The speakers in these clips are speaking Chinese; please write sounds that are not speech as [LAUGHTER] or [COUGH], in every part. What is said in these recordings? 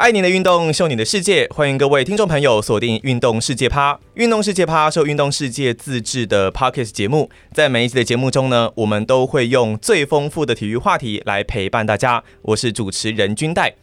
爱你的运动，秀你的世界，欢迎各位听众朋友锁定《运动世界趴》。《运动世界趴》是运动世界自制的 Podcast 节目，在每一集的节目中呢，我们都会用最丰富的体育话题来陪伴大家。我是主持人君代。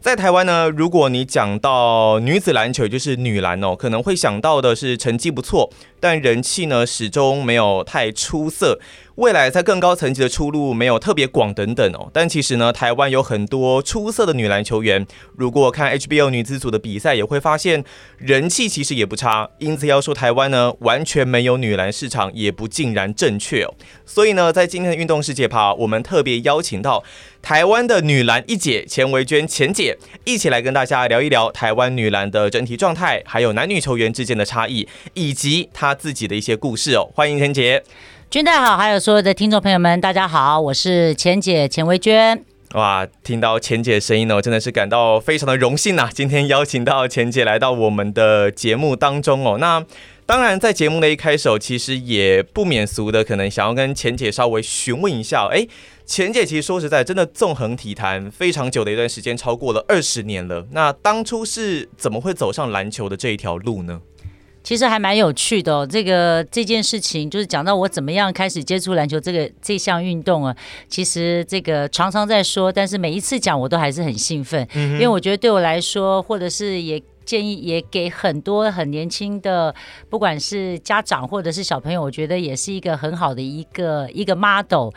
在台湾呢，如果你讲到女子篮球，就是女篮哦，可能会想到的是成绩不错，但人气呢始终没有太出色。未来在更高层级的出路没有特别广等等哦，但其实呢，台湾有很多出色的女篮球员。如果看 HBO 女子组的比赛，也会发现人气其实也不差。因此要说台湾呢完全没有女篮市场，也不尽然正确哦。所以呢，在今天的运动世界趴，我们特别邀请到台湾的女篮一姐钱维娟钱姐，一起来跟大家聊一聊台湾女篮的整体状态，还有男女球员之间的差异，以及她自己的一些故事哦。欢迎钱姐。君代好，还有所有的听众朋友们，大家好，我是钱姐钱维娟。哇，听到钱姐的声音呢，我真的是感到非常的荣幸呐、啊！今天邀请到钱姐来到我们的节目当中哦。那当然，在节目的一开始，其实也不免俗的，可能想要跟钱姐稍微询问一下，哎，钱姐其实说实在，真的纵横体坛非常久的一段时间，超过了二十年了。那当初是怎么会走上篮球的这一条路呢？其实还蛮有趣的哦，这个这件事情就是讲到我怎么样开始接触篮球这个这项运动啊。其实这个常常在说，但是每一次讲我都还是很兴奋，因为我觉得对我来说，或者是也。建议也给很多很年轻的，不管是家长或者是小朋友，我觉得也是一个很好的一个一个 model。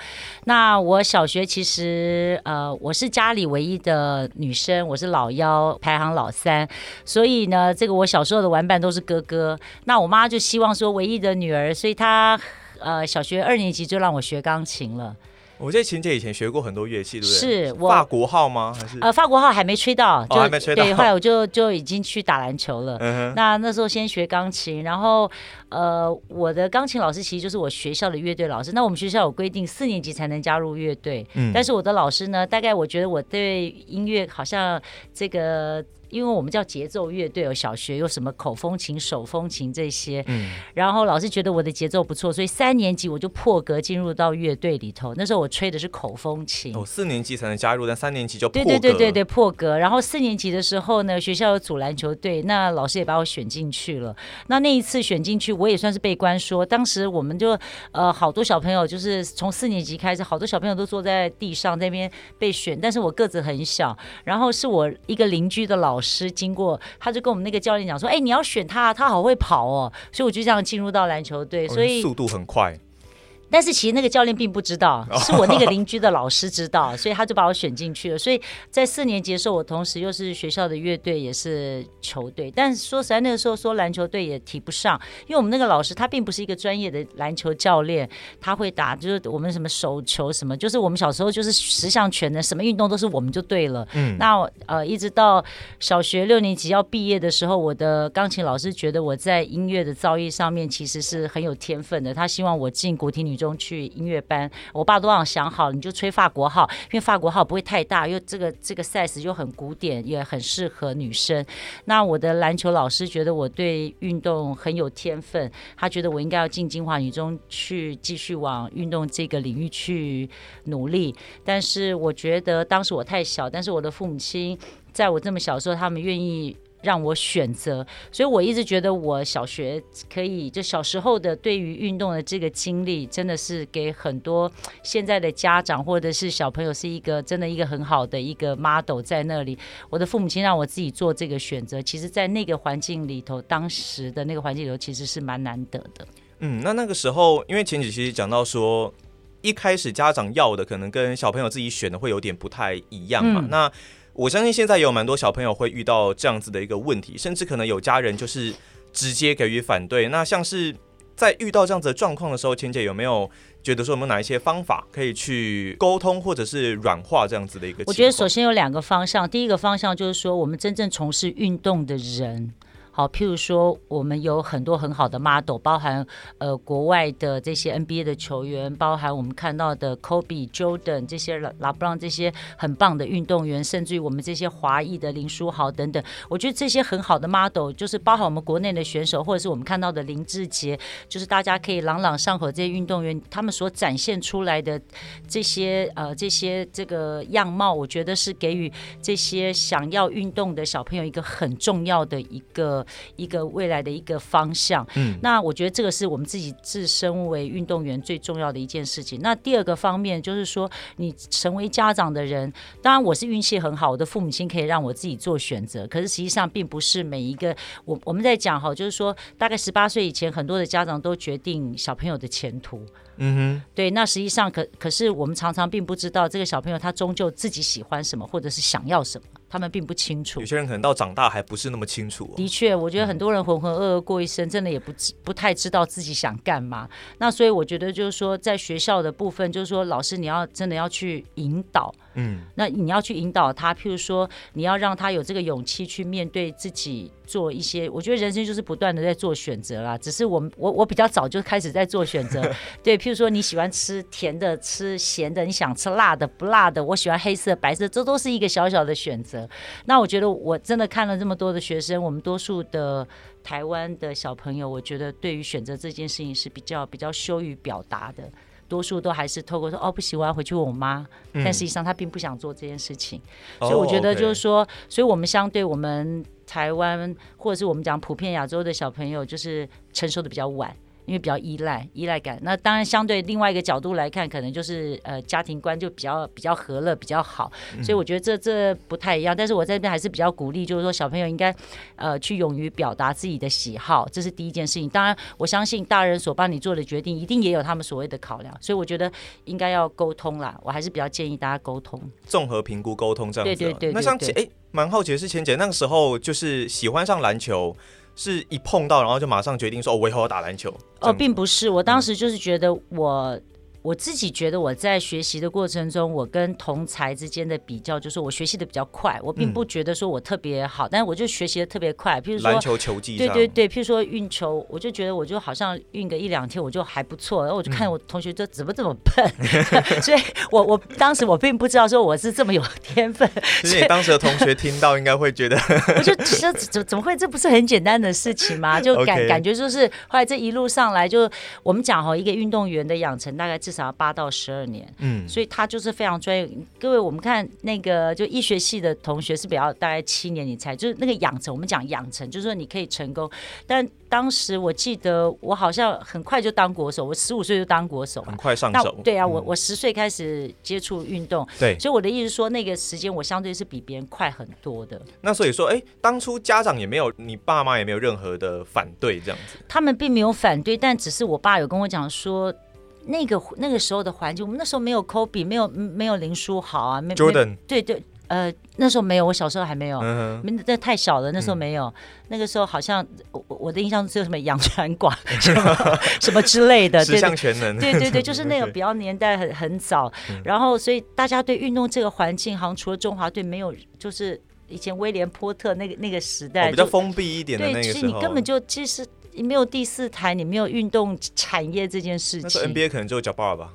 那我小学其实呃，我是家里唯一的女生，我是老幺，排行老三，所以呢，这个我小时候的玩伴都是哥哥。那我妈就希望说唯一的女儿，所以她呃小学二年级就让我学钢琴了。我记得琴姐以前学过很多乐器，对不对？是我法国号吗？还是呃，法国号还没吹到，就、哦、还没吹到。对，后来我就就已经去打篮球了。嗯。那那时候先学钢琴，然后呃，我的钢琴老师其实就是我学校的乐队老师。那我们学校有规定，四年级才能加入乐队。嗯。但是我的老师呢，大概我觉得我对音乐好像这个。因为我们叫节奏乐队，有小学有什么口风琴、手风琴这些，嗯，然后老师觉得我的节奏不错，所以三年级我就破格进入到乐队里头。那时候我吹的是口风琴，哦，四年级才能加入，但三年级就破格。对对对对对，破格。然后四年级的时候呢，学校有组篮球队，那老师也把我选进去了。那那一次选进去，我也算是被关说，当时我们就呃好多小朋友，就是从四年级开始，好多小朋友都坐在地上那边被选，但是我个子很小，然后是我一个邻居的老师。师经过，他就跟我们那个教练讲说：“哎，你要选他，他好会跑哦。”所以我就这样进入到篮球队，所以速度很快。但是其实那个教练并不知道，是我那个邻居的老师知道，[LAUGHS] 所以他就把我选进去了。所以在四年级的时候，我同时又是学校的乐队，也是球队。但是说实在，那个时候说篮球队也提不上，因为我们那个老师他并不是一个专业的篮球教练，他会打就是我们什么手球什么，就是我们小时候就是十项全能，什么运动都是我们就对了。嗯，那呃一直到小学六年级要毕业的时候，我的钢琴老师觉得我在音乐的造诣上面其实是很有天分的，他希望我进国体女中去音乐班，我爸都让我想好，你就吹法国号，因为法国号不会太大，因为这个这个 size 又很古典，也很适合女生。那我的篮球老师觉得我对运动很有天分，他觉得我应该要进金华女中去继续往运动这个领域去努力。但是我觉得当时我太小，但是我的父母亲在我这么小的时候，他们愿意。让我选择，所以我一直觉得我小学可以，就小时候的对于运动的这个经历，真的是给很多现在的家长或者是小朋友是一个真的一个很好的一个 model 在那里。我的父母亲让我自己做这个选择，其实，在那个环境里头，当时的那个环境里头，其实是蛮难得的。嗯，那那个时候，因为前几期讲到说，一开始家长要的可能跟小朋友自己选的会有点不太一样嘛，嗯、那。我相信现在有蛮多小朋友会遇到这样子的一个问题，甚至可能有家人就是直接给予反对。那像是在遇到这样子的状况的时候，钱姐有没有觉得说有没有哪一些方法可以去沟通或者是软化这样子的一个？我觉得首先有两个方向，第一个方向就是说我们真正从事运动的人。好，譬如说我们有很多很好的 model，包含呃国外的这些 NBA 的球员，包含我们看到的 Kobe、Jordan 这些 LeBron 这些很棒的运动员，甚至于我们这些华裔的林书豪等等，我觉得这些很好的 model，就是包含我们国内的选手，或者是我们看到的林志杰，就是大家可以朗朗上口这些运动员，他们所展现出来的这些呃这些这个样貌，我觉得是给予这些想要运动的小朋友一个很重要的一个一个未来的一个方向。嗯，那我觉得这个是我们自己自身为运动员最重要的一件事情。那第二个方面就是说，你成为家长的人，当然我是运气很好，我的父母亲可以让我自己做选择。可是实际上并不是每一个我我们在讲哈，就是说大概十八岁以前，很多的家长都决定小朋友的前途。嗯哼，对，那实际上可可是我们常常并不知道这个小朋友他终究自己喜欢什么，或者是想要什么，他们并不清楚。有些人可能到长大还不是那么清楚哦。的确，我觉得很多人浑浑噩噩过一生，真的也不不太知道自己想干嘛。那所以我觉得就是说，在学校的部分，就是说老师你要真的要去引导。嗯，那你要去引导他，譬如说，你要让他有这个勇气去面对自己，做一些。我觉得人生就是不断的在做选择啦。只是我我我比较早就开始在做选择。[LAUGHS] 对，譬如说你喜欢吃甜的，吃咸的，你想吃辣的不辣的，我喜欢黑色白色，这都是一个小小的选择。那我觉得我真的看了这么多的学生，我们多数的台湾的小朋友，我觉得对于选择这件事情是比较比较羞于表达的。多数都还是透过说哦，不喜欢回去问我妈，但实际上他并不想做这件事情，嗯、所以我觉得就是说，所以我们相对我们台湾或者是我们讲普遍亚洲的小朋友，就是成熟的比较晚。因为比较依赖依赖感，那当然相对另外一个角度来看，可能就是呃家庭观就比较比较和乐比较好，所以我觉得这这不太一样。但是我在这边还是比较鼓励，就是说小朋友应该呃去勇于表达自己的喜好，这是第一件事情。当然我相信大人所帮你做的决定，一定也有他们所谓的考量，所以我觉得应该要沟通啦。我还是比较建议大家沟通，综合评估沟通这样子。对对对，对，对。那像哎，蛮好奇的是，钱姐那个时候就是喜欢上篮球。是一碰到，然后就马上决定说，哦，我以后要打篮球。哦，并不是，我当时就是觉得我。我自己觉得我在学习的过程中，我跟同才之间的比较，就是我学习的比较快。我并不觉得说我特别好，嗯、但是我就学习的特别快。譬如说篮球球技，对对对，譬如说运球，我就觉得我就好像运个一两天，我就还不错。然后我就看我同学就怎么这么笨，嗯、[LAUGHS] 所以我我当时我并不知道说我是这么有天分。其实你当时的同学听到应该会觉得，我就这怎怎么会？这不是很简单的事情吗？就感 [LAUGHS]. 感觉就是后来这一路上来，就我们讲哈，一个运动员的养成大概至少要八到十二年，嗯，所以他就是非常专业。各位，我们看那个就医学系的同学是比较大概七年，你才就是那个养成。我们讲养成，就是说你可以成功。但当时我记得我好像很快就当国手，我十五岁就当国手，很快上手。对啊，我我十岁开始接触运动，对，所以我的意思是说，那个时间我相对是比别人快很多的。那所以说，哎，当初家长也没有，你爸妈也没有任何的反对这样子。他们并没有反对，但只是我爸有跟我讲说。那个那个时候的环境，我们那时候没有 Kobe，没有没有林书豪啊，没 Jordan，对对，呃，那时候没有，我小时候还没有，嗯，那太小了，那时候没有，嗯、那个时候好像我我的印象只有什么杨传广什么什么之类的，十项全能，对对对，就是 [LAUGHS] 那个比较年代很很早，嗯、然后所以大家对运动这个环境，好像除了中华队没有，就是以前威廉波特那个那个时代、哦、比较封闭一点的那个时候，对，其实你根本就其实。你没有第四台，你没有运动产业这件事情。NBA 可能就叫爸爸吧。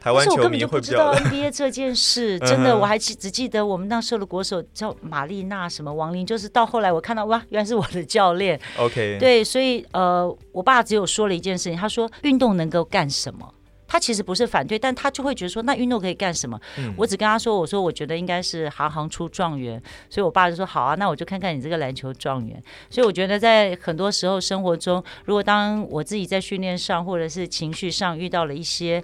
台湾球迷会比较。我根本就不知道 NBA 这件事，[LAUGHS] 真的，我还记只记得我们那时候的国手叫玛丽娜什么王林，就是到后来我看到哇，原来是我的教练。OK。对，所以呃，我爸只有说了一件事情，他说运动能够干什么？他其实不是反对，但他就会觉得说，那运动可以干什么？嗯、我只跟他说，我说我觉得应该是行行出状元，所以我爸就说好啊，那我就看看你这个篮球状元。所以我觉得在很多时候生活中，如果当我自己在训练上或者是情绪上遇到了一些。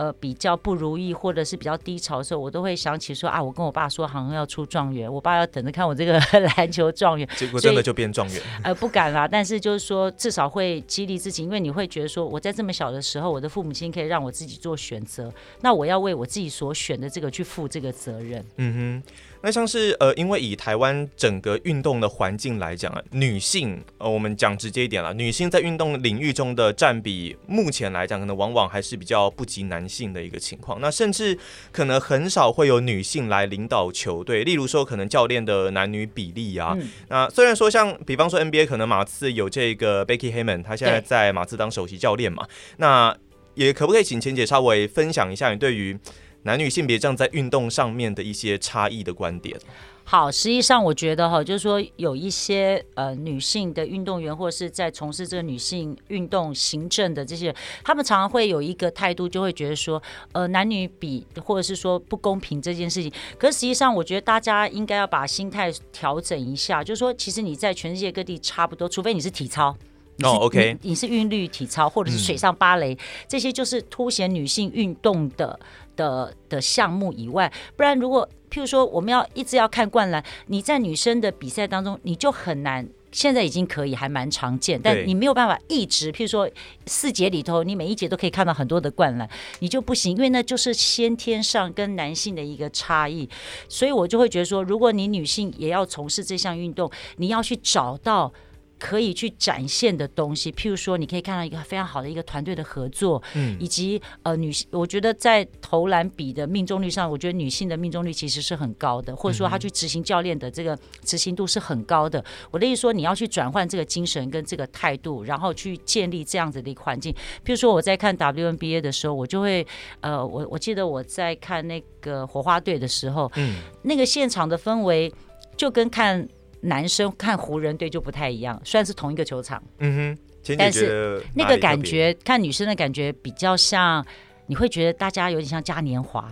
呃，比较不如意或者是比较低潮的时候，我都会想起说啊，我跟我爸说好像要出状元，我爸要等着看我这个 [LAUGHS] 篮球状元，结果真的就变状元。呃，不敢啦，但是就是说至少会激励自己，因为你会觉得说我在这么小的时候，我的父母亲可以让我自己做选择，那我要为我自己所选的这个去负这个责任。嗯哼。那像是呃，因为以台湾整个运动的环境来讲啊，女性呃，我们讲直接一点了，女性在运动领域中的占比，目前来讲可能往往还是比较不及男性的一个情况。那甚至可能很少会有女性来领导球队，例如说可能教练的男女比例啊。嗯、那虽然说像比方说 NBA 可能马刺有这个 Becky Hammon，她现在在马刺当首席教练嘛。那也可不可以请钱姐稍微分享一下你对于男女性别这样在运动上面的一些差异的观点。好，实际上我觉得哈，就是说有一些呃女性的运动员，或者是在从事这个女性运动行政的这些，他们常常会有一个态度，就会觉得说，呃，男女比或者是说不公平这件事情。可是实际上，我觉得大家应该要把心态调整一下，就是说，其实你在全世界各地差不多，除非你是体操。哦，OK，你是韵律体操或者是水上芭蕾，嗯、这些就是凸显女性运动的的的项目以外，不然如果譬如说我们要一直要看灌篮，你在女生的比赛当中你就很难。现在已经可以还蛮常见，但你没有办法一直譬如说四节里头，你每一节都可以看到很多的灌篮，你就不行，因为那就是先天上跟男性的一个差异，所以我就会觉得说，如果你女性也要从事这项运动，你要去找到。可以去展现的东西，譬如说，你可以看到一个非常好的一个团队的合作，嗯，以及呃女性，我觉得在投篮比的命中率上，我觉得女性的命中率其实是很高的，或者说她去执行教练的这个执行度是很高的。我的意思说，你要去转换这个精神跟这个态度，然后去建立这样子的一个环境。譬如说，我在看 WNBA 的时候，我就会呃，我我记得我在看那个火花队的时候，嗯，那个现场的氛围就跟看。男生看湖人队就不太一样，虽然是同一个球场，嗯哼，但是那个感觉看女生的感觉比较像，你会觉得大家有点像嘉年华。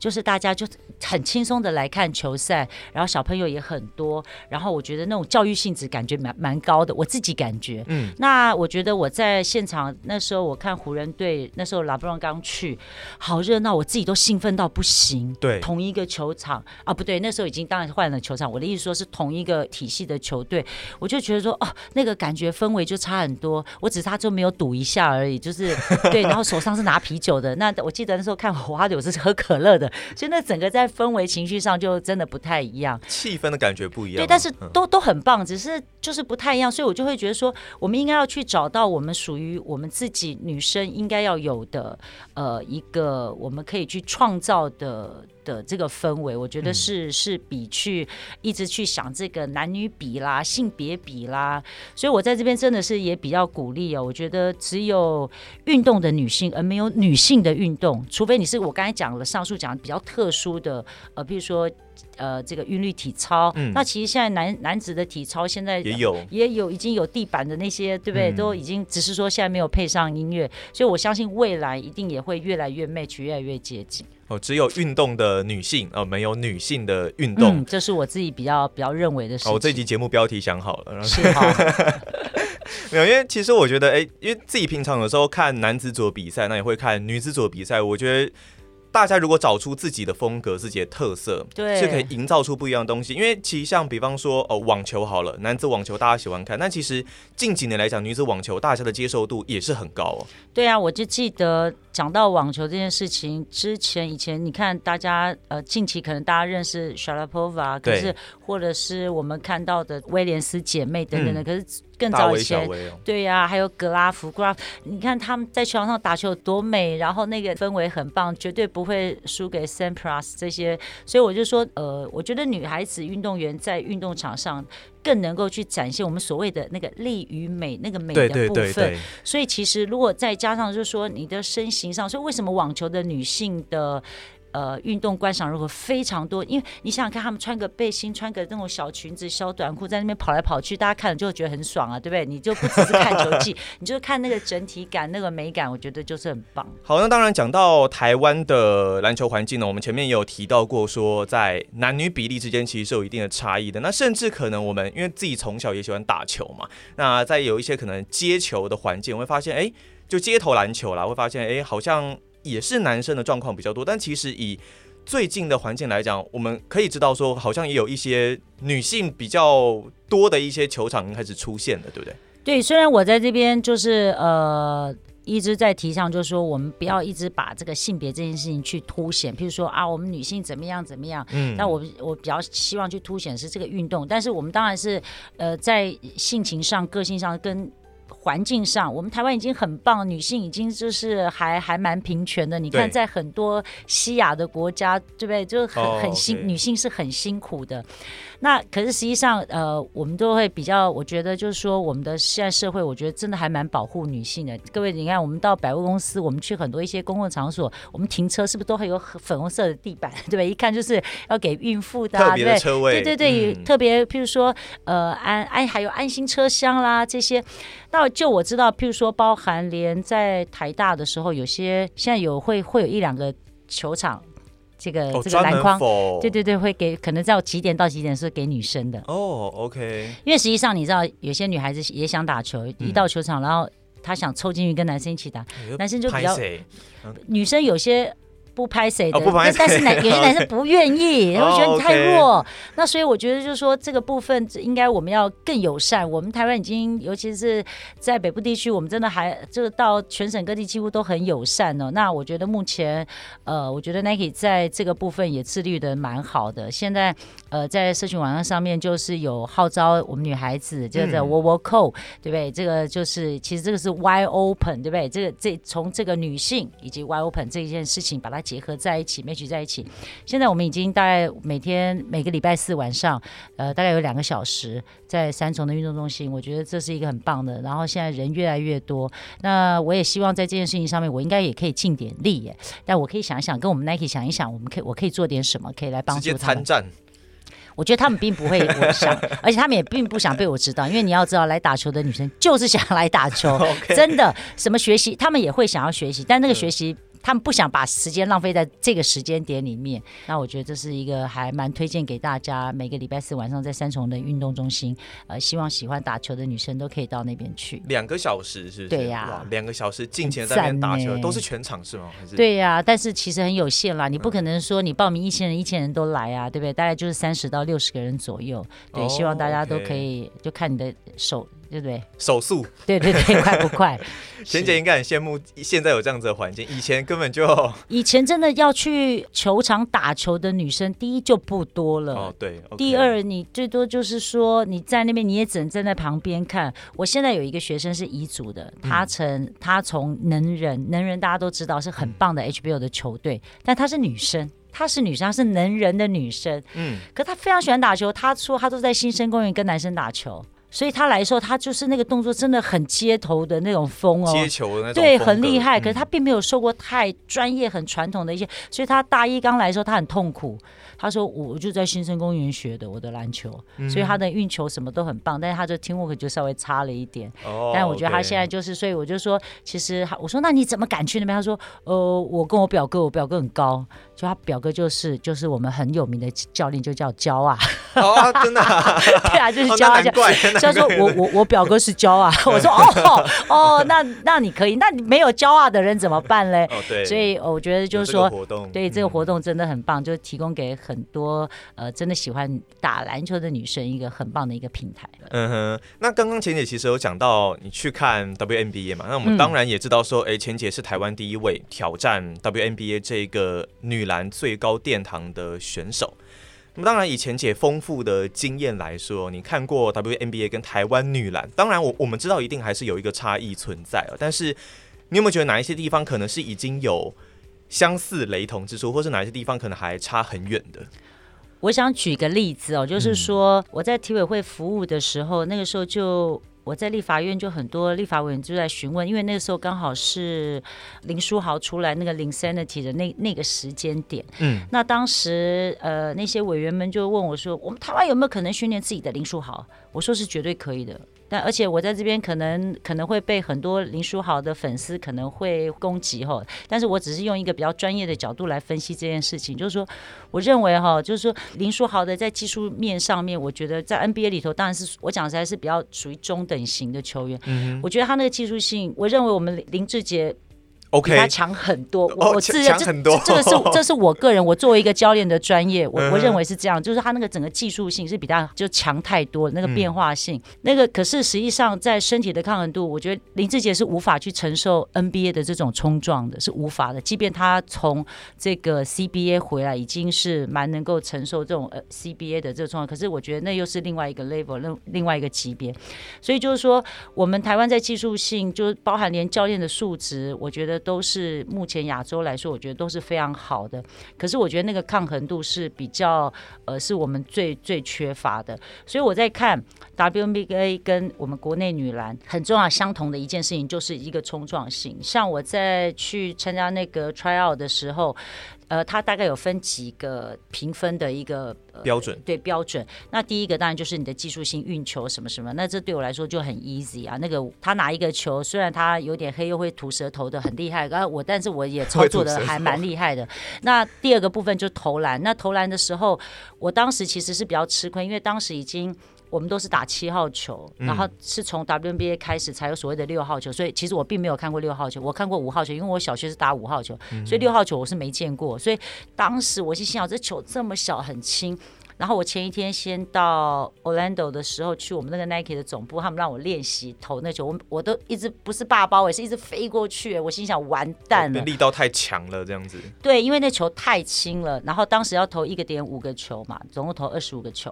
就是大家就很轻松的来看球赛，然后小朋友也很多，然后我觉得那种教育性质感觉蛮蛮高的，我自己感觉。嗯，那我觉得我在现场那时候我看湖人队，那时候拉布朗刚去，好热闹，我自己都兴奋到不行。对，同一个球场啊，不对，那时候已经当然换了球场。我的意思说是同一个体系的球队，我就觉得说哦，那个感觉氛围就差很多。我只差就没有赌一下而已，就是对，然后手上是拿啤酒的。那我记得那时候看火花队，我是喝可乐的。所以那整个在氛围情绪上就真的不太一样，气氛的感觉不一样。对，但是都都很棒，只是就是不太一样。所以我就会觉得说，我们应该要去找到我们属于我们自己女生应该要有的呃一个我们可以去创造的。的这个氛围，我觉得是、嗯、是比去一直去想这个男女比啦、性别比啦，所以我在这边真的是也比较鼓励哦。我觉得只有运动的女性，而没有女性的运动，除非你是我刚才讲了上述讲的比较特殊的，呃，比如说。呃，这个韵律体操，嗯、那其实现在男男子的体操现在也有也有已经有地板的那些，对不对？嗯、都已经只是说现在没有配上音乐，所以我相信未来一定也会越来越 match，越来越接近。哦，只有运动的女性，哦，没有女性的运动，嗯，这是我自己比较比较认为的事情。哦，我这集节目标题想好了，然后是好没有，因为其实我觉得，哎，因为自己平常有时候看男子组比赛，那也会看女子组比赛，我觉得。大家如果找出自己的风格、自己的特色，对，是可以营造出不一样的东西。因为其实像比方说，哦，网球好了，男子网球大家喜欢看，但其实近几年来讲，女子网球大家的接受度也是很高哦。对啊，我就记得讲到网球这件事情之前，以前你看大家呃，近期可能大家认识 Sharapova，可是或者是我们看到的威廉斯姐妹等等的，嗯、可是。更早以前，对呀、啊，还有格拉夫，格拉夫，你看他们在球场上打球有多美，然后那个氛围很棒，绝对不会输给 Sampras 这些。所以我就说，呃，我觉得女孩子运动员在运动场上更能够去展现我们所谓的那个力与美，那个美的部分。对对对对。所以其实如果再加上就是说你的身形上，所以为什么网球的女性的。呃，运动观赏如何非常多，因为你想想看，他们穿个背心，穿个那种小裙子、小短裤，在那边跑来跑去，大家看了就会觉得很爽啊，对不对？你就不只是看球技，[LAUGHS] 你就看那个整体感、那个美感，我觉得就是很棒。好，那当然讲到台湾的篮球环境呢，我们前面也有提到过，说在男女比例之间其实是有一定的差异的。那甚至可能我们因为自己从小也喜欢打球嘛，那在有一些可能接球的环境，我会发现，哎，就街头篮球啦，会发现，哎，好像。也是男生的状况比较多，但其实以最近的环境来讲，我们可以知道说，好像也有一些女性比较多的一些球场开始出现了，对不对？对，虽然我在这边就是呃。一直在提倡，就是说我们不要一直把这个性别这件事情去凸显，譬如说啊，我们女性怎么样怎么样。嗯，那我我比较希望去凸显是这个运动，但是我们当然是呃在性情上、个性上跟。环境上，我们台湾已经很棒，女性已经就是还还蛮平权的。你看，在很多西亚的国家，对不对？就很很辛，oh. 女性是很辛苦的。那可是实际上，呃，我们都会比较，我觉得就是说，我们的现在社会，我觉得真的还蛮保护女性的。各位，你看，我们到百货公司，我们去很多一些公共场所，我们停车是不是都会有粉红色的地板？对不对？一看就是要给孕妇的，啊，特别的车位，对对对，嗯、特别譬如说，呃，安安还有安心车厢啦这些。那就我知道，譬如说，包含连在台大的时候，有些现在有会会有一两个球场，这个、哦、这个篮筐，对对对，会给可能在几点到几点是给女生的哦，OK。因为实际上你知道，有些女孩子也想打球，一到球场，然后她想凑进去跟男生一起打，嗯、男生就比较，嗯、女生有些。不拍谁的，哦、但但是男 [LAUGHS] 有些男生不愿意，然后觉得你太弱。哦 okay、那所以我觉得就是说这个部分应该我们要更友善。我们台湾已经，尤其是在北部地区，我们真的还就是到全省各地几乎都很友善哦。那我觉得目前，呃，我觉得 Nike 在这个部分也自律的蛮好的。现在呃，在社群网站上面就是有号召我们女孩子，这个 Wo Wo Co，对不对？这个就是其实这个是 Wide Open，对不对？这个这从这个女性以及 Wide Open 这一件事情把它。结合在一起，match 在一起。现在我们已经大概每天每个礼拜四晚上，呃，大概有两个小时在三重的运动中心。我觉得这是一个很棒的。然后现在人越来越多，那我也希望在这件事情上面，我应该也可以尽点力耶。但我可以想一想，跟我们 Nike 想一想，我们可以我可以做点什么，可以来帮助他们。参战。我觉得他们并不会我想，而且他们也并不想被我知道，因为你要知道，来打球的女生就是想来打球，[LAUGHS] 真的。什么学习，他们也会想要学习，但那个学习。他们不想把时间浪费在这个时间点里面，那我觉得这是一个还蛮推荐给大家。每个礼拜四晚上在三重的运动中心，呃，希望喜欢打球的女生都可以到那边去。两个小时是不是？对呀、啊，两个小时进前在那边打球，都是全场是吗？还是？对呀、啊，但是其实很有限啦，你不可能说你报名一千人，一千人都来啊，对不对？大概就是三十到六十个人左右。对，希望大家都可以，就看你的手。对不对？手速，对对对，快不快？[LAUGHS] 贤姐应该很羡慕现在有这样子的环境，以前根本就 [LAUGHS]…… 以前真的要去球场打球的女生，第一就不多了。哦，对。Okay、第二，你最多就是说你在那边，你也只能站在旁边看。我现在有一个学生是乙组的，他从他从能人，能人大家都知道是很棒的 HBO 的球队，但她是女生，她是女生，她是能人的女生。嗯。可她非常喜欢打球，她说她都在新生公园跟男生打球。所以他来说，他就是那个动作真的很街头的那种风哦，接球的那种，对，很厉害。可是他并没有受过太专业、很传统的一些，所以他大一刚来的时候，他很痛苦。他说：“我就在新生公园学的我的篮球，所以他的运球什么都很棒，但是他的 teamwork 就稍微差了一点。但我觉得他现在就是，所以我就说，其实我说那你怎么敢去那边？他说：呃，我跟我表哥，我表哥很高。”就他表哥就是就是我们很有名的教练，就叫焦啊。哦，真的？[LAUGHS] 对啊，就是焦啊。所以说我我我表哥是焦啊。我说哦哦，那那你可以，那你没有焦啊的人怎么办嘞？哦，对。所以我觉得就是说，对这个活动真的很棒，就提供给很多呃真的喜欢打篮球的女生一个很棒的一个平台。嗯哼。那刚刚钱姐其实有讲到你去看 WNBA 嘛？那我们当然也知道说，哎，钱姐是台湾第一位挑战 WNBA 这个女篮最高殿堂的选手，那么当然以前姐丰富的经验来说，你看过 WNBA 跟台湾女篮，当然我我们知道一定还是有一个差异存在啊。但是你有没有觉得哪一些地方可能是已经有相似雷同之处，或是哪一些地方可能还差很远的？我想举个例子哦，就是说我在体委会服务的时候，那个时候就。我在立法院就很多立法委员就在询问，因为那个时候刚好是林书豪出来那个 Linsanity 的那那个时间点。嗯，那当时呃那些委员们就问我说：“我们台湾有没有可能训练自己的林书豪？”我说是绝对可以的。但而且我在这边可能可能会被很多林书豪的粉丝可能会攻击哈，但是我只是用一个比较专业的角度来分析这件事情，就是说，我认为哈，就是说林书豪的在技术面上面，我觉得在 NBA 里头当然是我讲实在是比较属于中等型的球员。嗯，我觉得他那个技术性，我认为我们林志杰。OK，他强很多。哦、我我自认这这个是这是我个人，我作为一个教练的专业，我我认为是这样，就是他那个整个技术性是比他就强太多，那个变化性，嗯、那个可是实际上在身体的抗衡度，我觉得林志杰是无法去承受 NBA 的这种冲撞的，是无法的。即便他从这个 CBA 回来，已经是蛮能够承受这种呃 CBA 的这个冲撞，可是我觉得那又是另外一个 level，另另外一个级别。所以就是说，我们台湾在技术性，就包含连教练的素质，我觉得。都是目前亚洲来说，我觉得都是非常好的。可是我觉得那个抗衡度是比较，呃，是我们最最缺乏的。所以我在看 W M B A 跟我们国内女篮很重要相同的一件事情，就是一个冲撞性。像我在去参加那个 tryout 的时候。呃，它大概有分几个评分的一个、呃、标准，对标准。那第一个当然就是你的技术性运球什么什么，那这对我来说就很 easy 啊。那个他拿一个球，虽然他有点黑又会吐舌头的，很厉害。然后我，但是我也操作的还蛮厉害的。那第二个部分就投篮，那投篮的时候，我当时其实是比较吃亏，因为当时已经。我们都是打七号球，然后是从 WNBA 开始才有所谓的六号球，所以其实我并没有看过六号球，我看过五号球，因为我小学是打五号球，所以六号球我是没见过，所以当时我就心想，这球这么小很轻。然后我前一天先到 Orlando 的时候，去我们那个 Nike 的总部，他们让我练习投那球，我我都一直不是霸包，也是一直飞过去，我心想完蛋了，力道太强了这样子。对，因为那球太轻了，然后当时要投一个点五个球嘛，总共投二十五个球。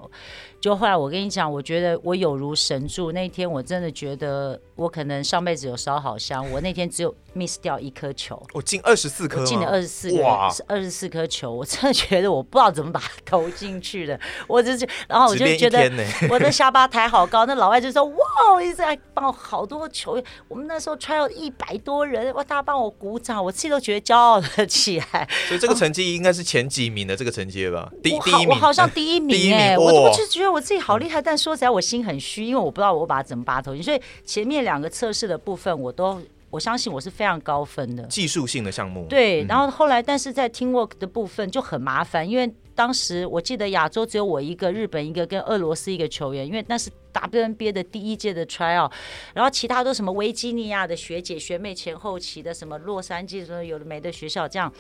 就后来我跟你讲，我觉得我有如神助，那一天我真的觉得我可能上辈子有烧好香，我那天只有 miss 掉一颗球，我进二十四颗，进了二十四个，是二十四颗球，我真的觉得我不知道怎么把它投进去的。[LAUGHS] 我就是，然后我就觉得 [LAUGHS] 我的下巴抬好高，那老外就说：“哇，一直在帮我好多球。”我们那时候 try 一百多人，哇，大家帮我鼓掌，我自己都觉得骄傲了起来。[LAUGHS] 所以这个成绩应该是前几名的这个成绩吧？第第一名，我好像第一名哎，我我就觉得我自己好厉害。但说起来，我心很虚，因为我不知道我把它怎么把它投进。所以前面两个测试的部分，我都我相信我是非常高分的技术性的项目。对，然后后来但是在 teamwork 的部分就很麻烦，因为。当时我记得亚洲只有我一个，日本一个，跟俄罗斯一个球员，因为那是 WNBA 的第一届的 tryout，然后其他都什么维吉尼亚的学姐学妹前后期的什么洛杉矶什么有的没的学校这样，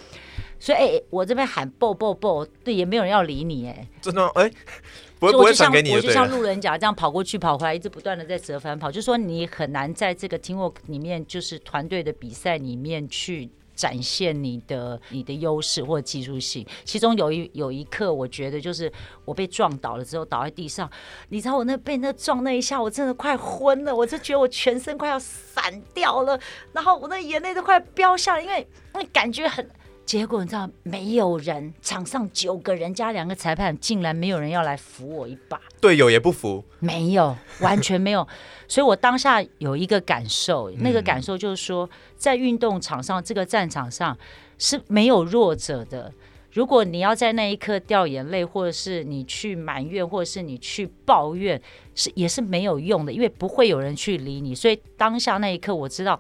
所以哎、欸，我这边喊 bo bo bo，对，也没有人要理你哎，真的哎，[LAUGHS] 不会不会传给你，我就像路人甲这样跑过去跑回来，一直不断的在折返跑，就说你很难在这个 teamwork 里面，就是团队的比赛里面去。展现你的你的优势或者技术性，其中有一有一刻，我觉得就是我被撞倒了之后倒在地上，你知道我那被那撞那一下，我真的快昏了，我就觉得我全身快要散掉了，然后我那眼泪都快飙下来，因为那感觉很。结果你知道，没有人，场上九个人加两个裁判，竟然没有人要来扶我一把。队友也不服，没有，完全没有。[LAUGHS] 所以我当下有一个感受，那个感受就是说，在运动场上这个战场上是没有弱者的。如果你要在那一刻掉眼泪，或者是你去埋怨，或者是你去抱怨，是也是没有用的，因为不会有人去理你。所以当下那一刻，我知道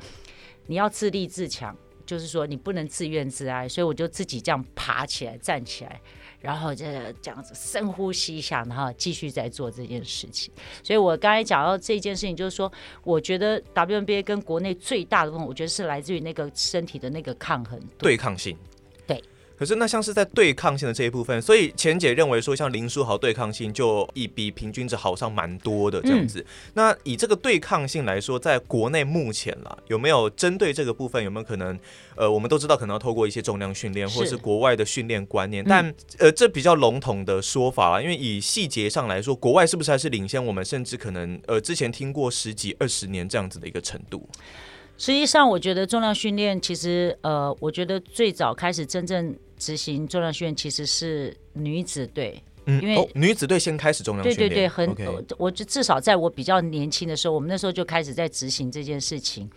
你要自立自强。就是说你不能自怨自哀，所以我就自己这样爬起来站起来，然后就这样子深呼吸一下，然后继续在做这件事情。所以我刚才讲到这件事情，就是说，我觉得 WNBA 跟国内最大的问题，我觉得是来自于那个身体的那个抗衡、对抗性。可是那像是在对抗性的这一部分，所以钱姐认为说，像林书豪对抗性就以比平均值好上蛮多的这样子。嗯、那以这个对抗性来说，在国内目前啦，有没有针对这个部分，有没有可能？呃，我们都知道可能要透过一些重量训练，或者是国外的训练观念，但呃，这比较笼统的说法啦，因为以细节上来说，国外是不是还是领先我们？甚至可能呃，之前听过十几二十年这样子的一个程度。实际上，我觉得重量训练其实呃，我觉得最早开始真正。执行重量训练其实是女子队，嗯，因为、哦、女子队先开始重量训练，对对对，很.我就至少在我比较年轻的时候，我们那时候就开始在执行这件事情。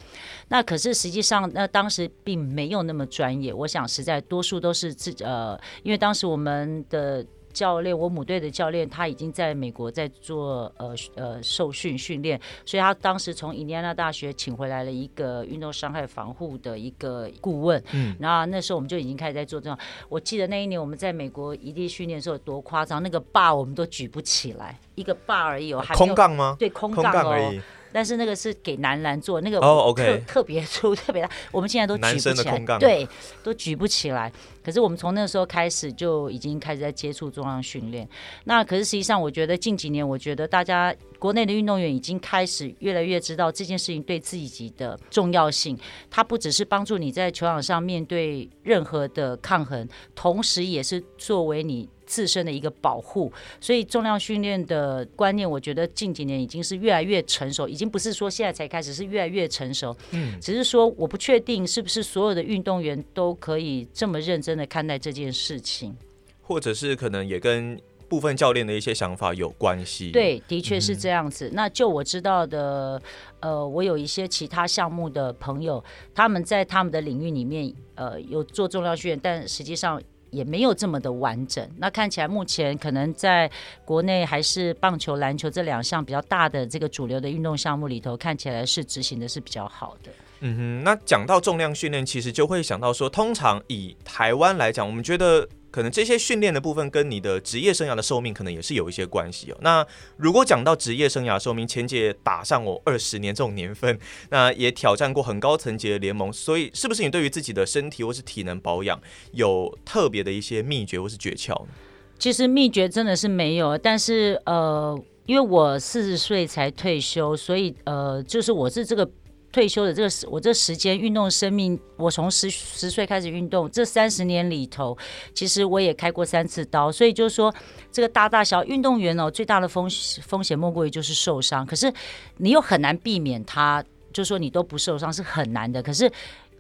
那可是实际上，那当时并没有那么专业。我想实在多数都是自呃，因为当时我们的。教练，我母队的教练他已经在美国在做呃呃受训训练，所以他当时从印第安纳大学请回来了一个运动伤害防护的一个顾问。嗯，然后那时候我们就已经开始在做这种。我记得那一年我们在美国异地训练的时候有多夸张，那个 bar 我们都举不起来，一个 bar 而已，哦，还空杠吗？对，空杠哦。但是那个是给男篮做，那个哦，OK，特别粗，[LAUGHS] 特别大，我们现在都举不起来，对，都举不起来。可是我们从那个时候开始就已经开始在接触重量训练。那可是实际上，我觉得近几年，我觉得大家国内的运动员已经开始越来越知道这件事情对自己的重要性。它不只是帮助你在球场上面对任何的抗衡，同时也是作为你自身的一个保护。所以重量训练的观念，我觉得近几年已经是越来越成熟，已经不是说现在才开始，是越来越成熟。嗯，只是说我不确定是不是所有的运动员都可以这么认真。的看待这件事情，或者是可能也跟部分教练的一些想法有关系。对，的确是这样子。嗯、那就我知道的，呃，我有一些其他项目的朋友，他们在他们的领域里面，呃，有做重量训练，但实际上也没有这么的完整。那看起来目前可能在国内还是棒球、篮球这两项比较大的这个主流的运动项目里头，看起来是执行的是比较好的。嗯哼，那讲到重量训练，其实就会想到说，通常以台湾来讲，我们觉得可能这些训练的部分跟你的职业生涯的寿命可能也是有一些关系哦。那如果讲到职业生涯寿命，前姐打上我二十年这种年份，那也挑战过很高层级的联盟，所以是不是你对于自己的身体或是体能保养有特别的一些秘诀或是诀窍呢？其实秘诀真的是没有，但是呃，因为我四十岁才退休，所以呃，就是我是这个。退休的这个时，我这时间运动生命，我从十十岁开始运动，这三十年里头，其实我也开过三次刀，所以就是说，这个大大小运动员哦，最大的风风险莫过于就是受伤，可是你又很难避免他，就说你都不受伤是很难的，可是。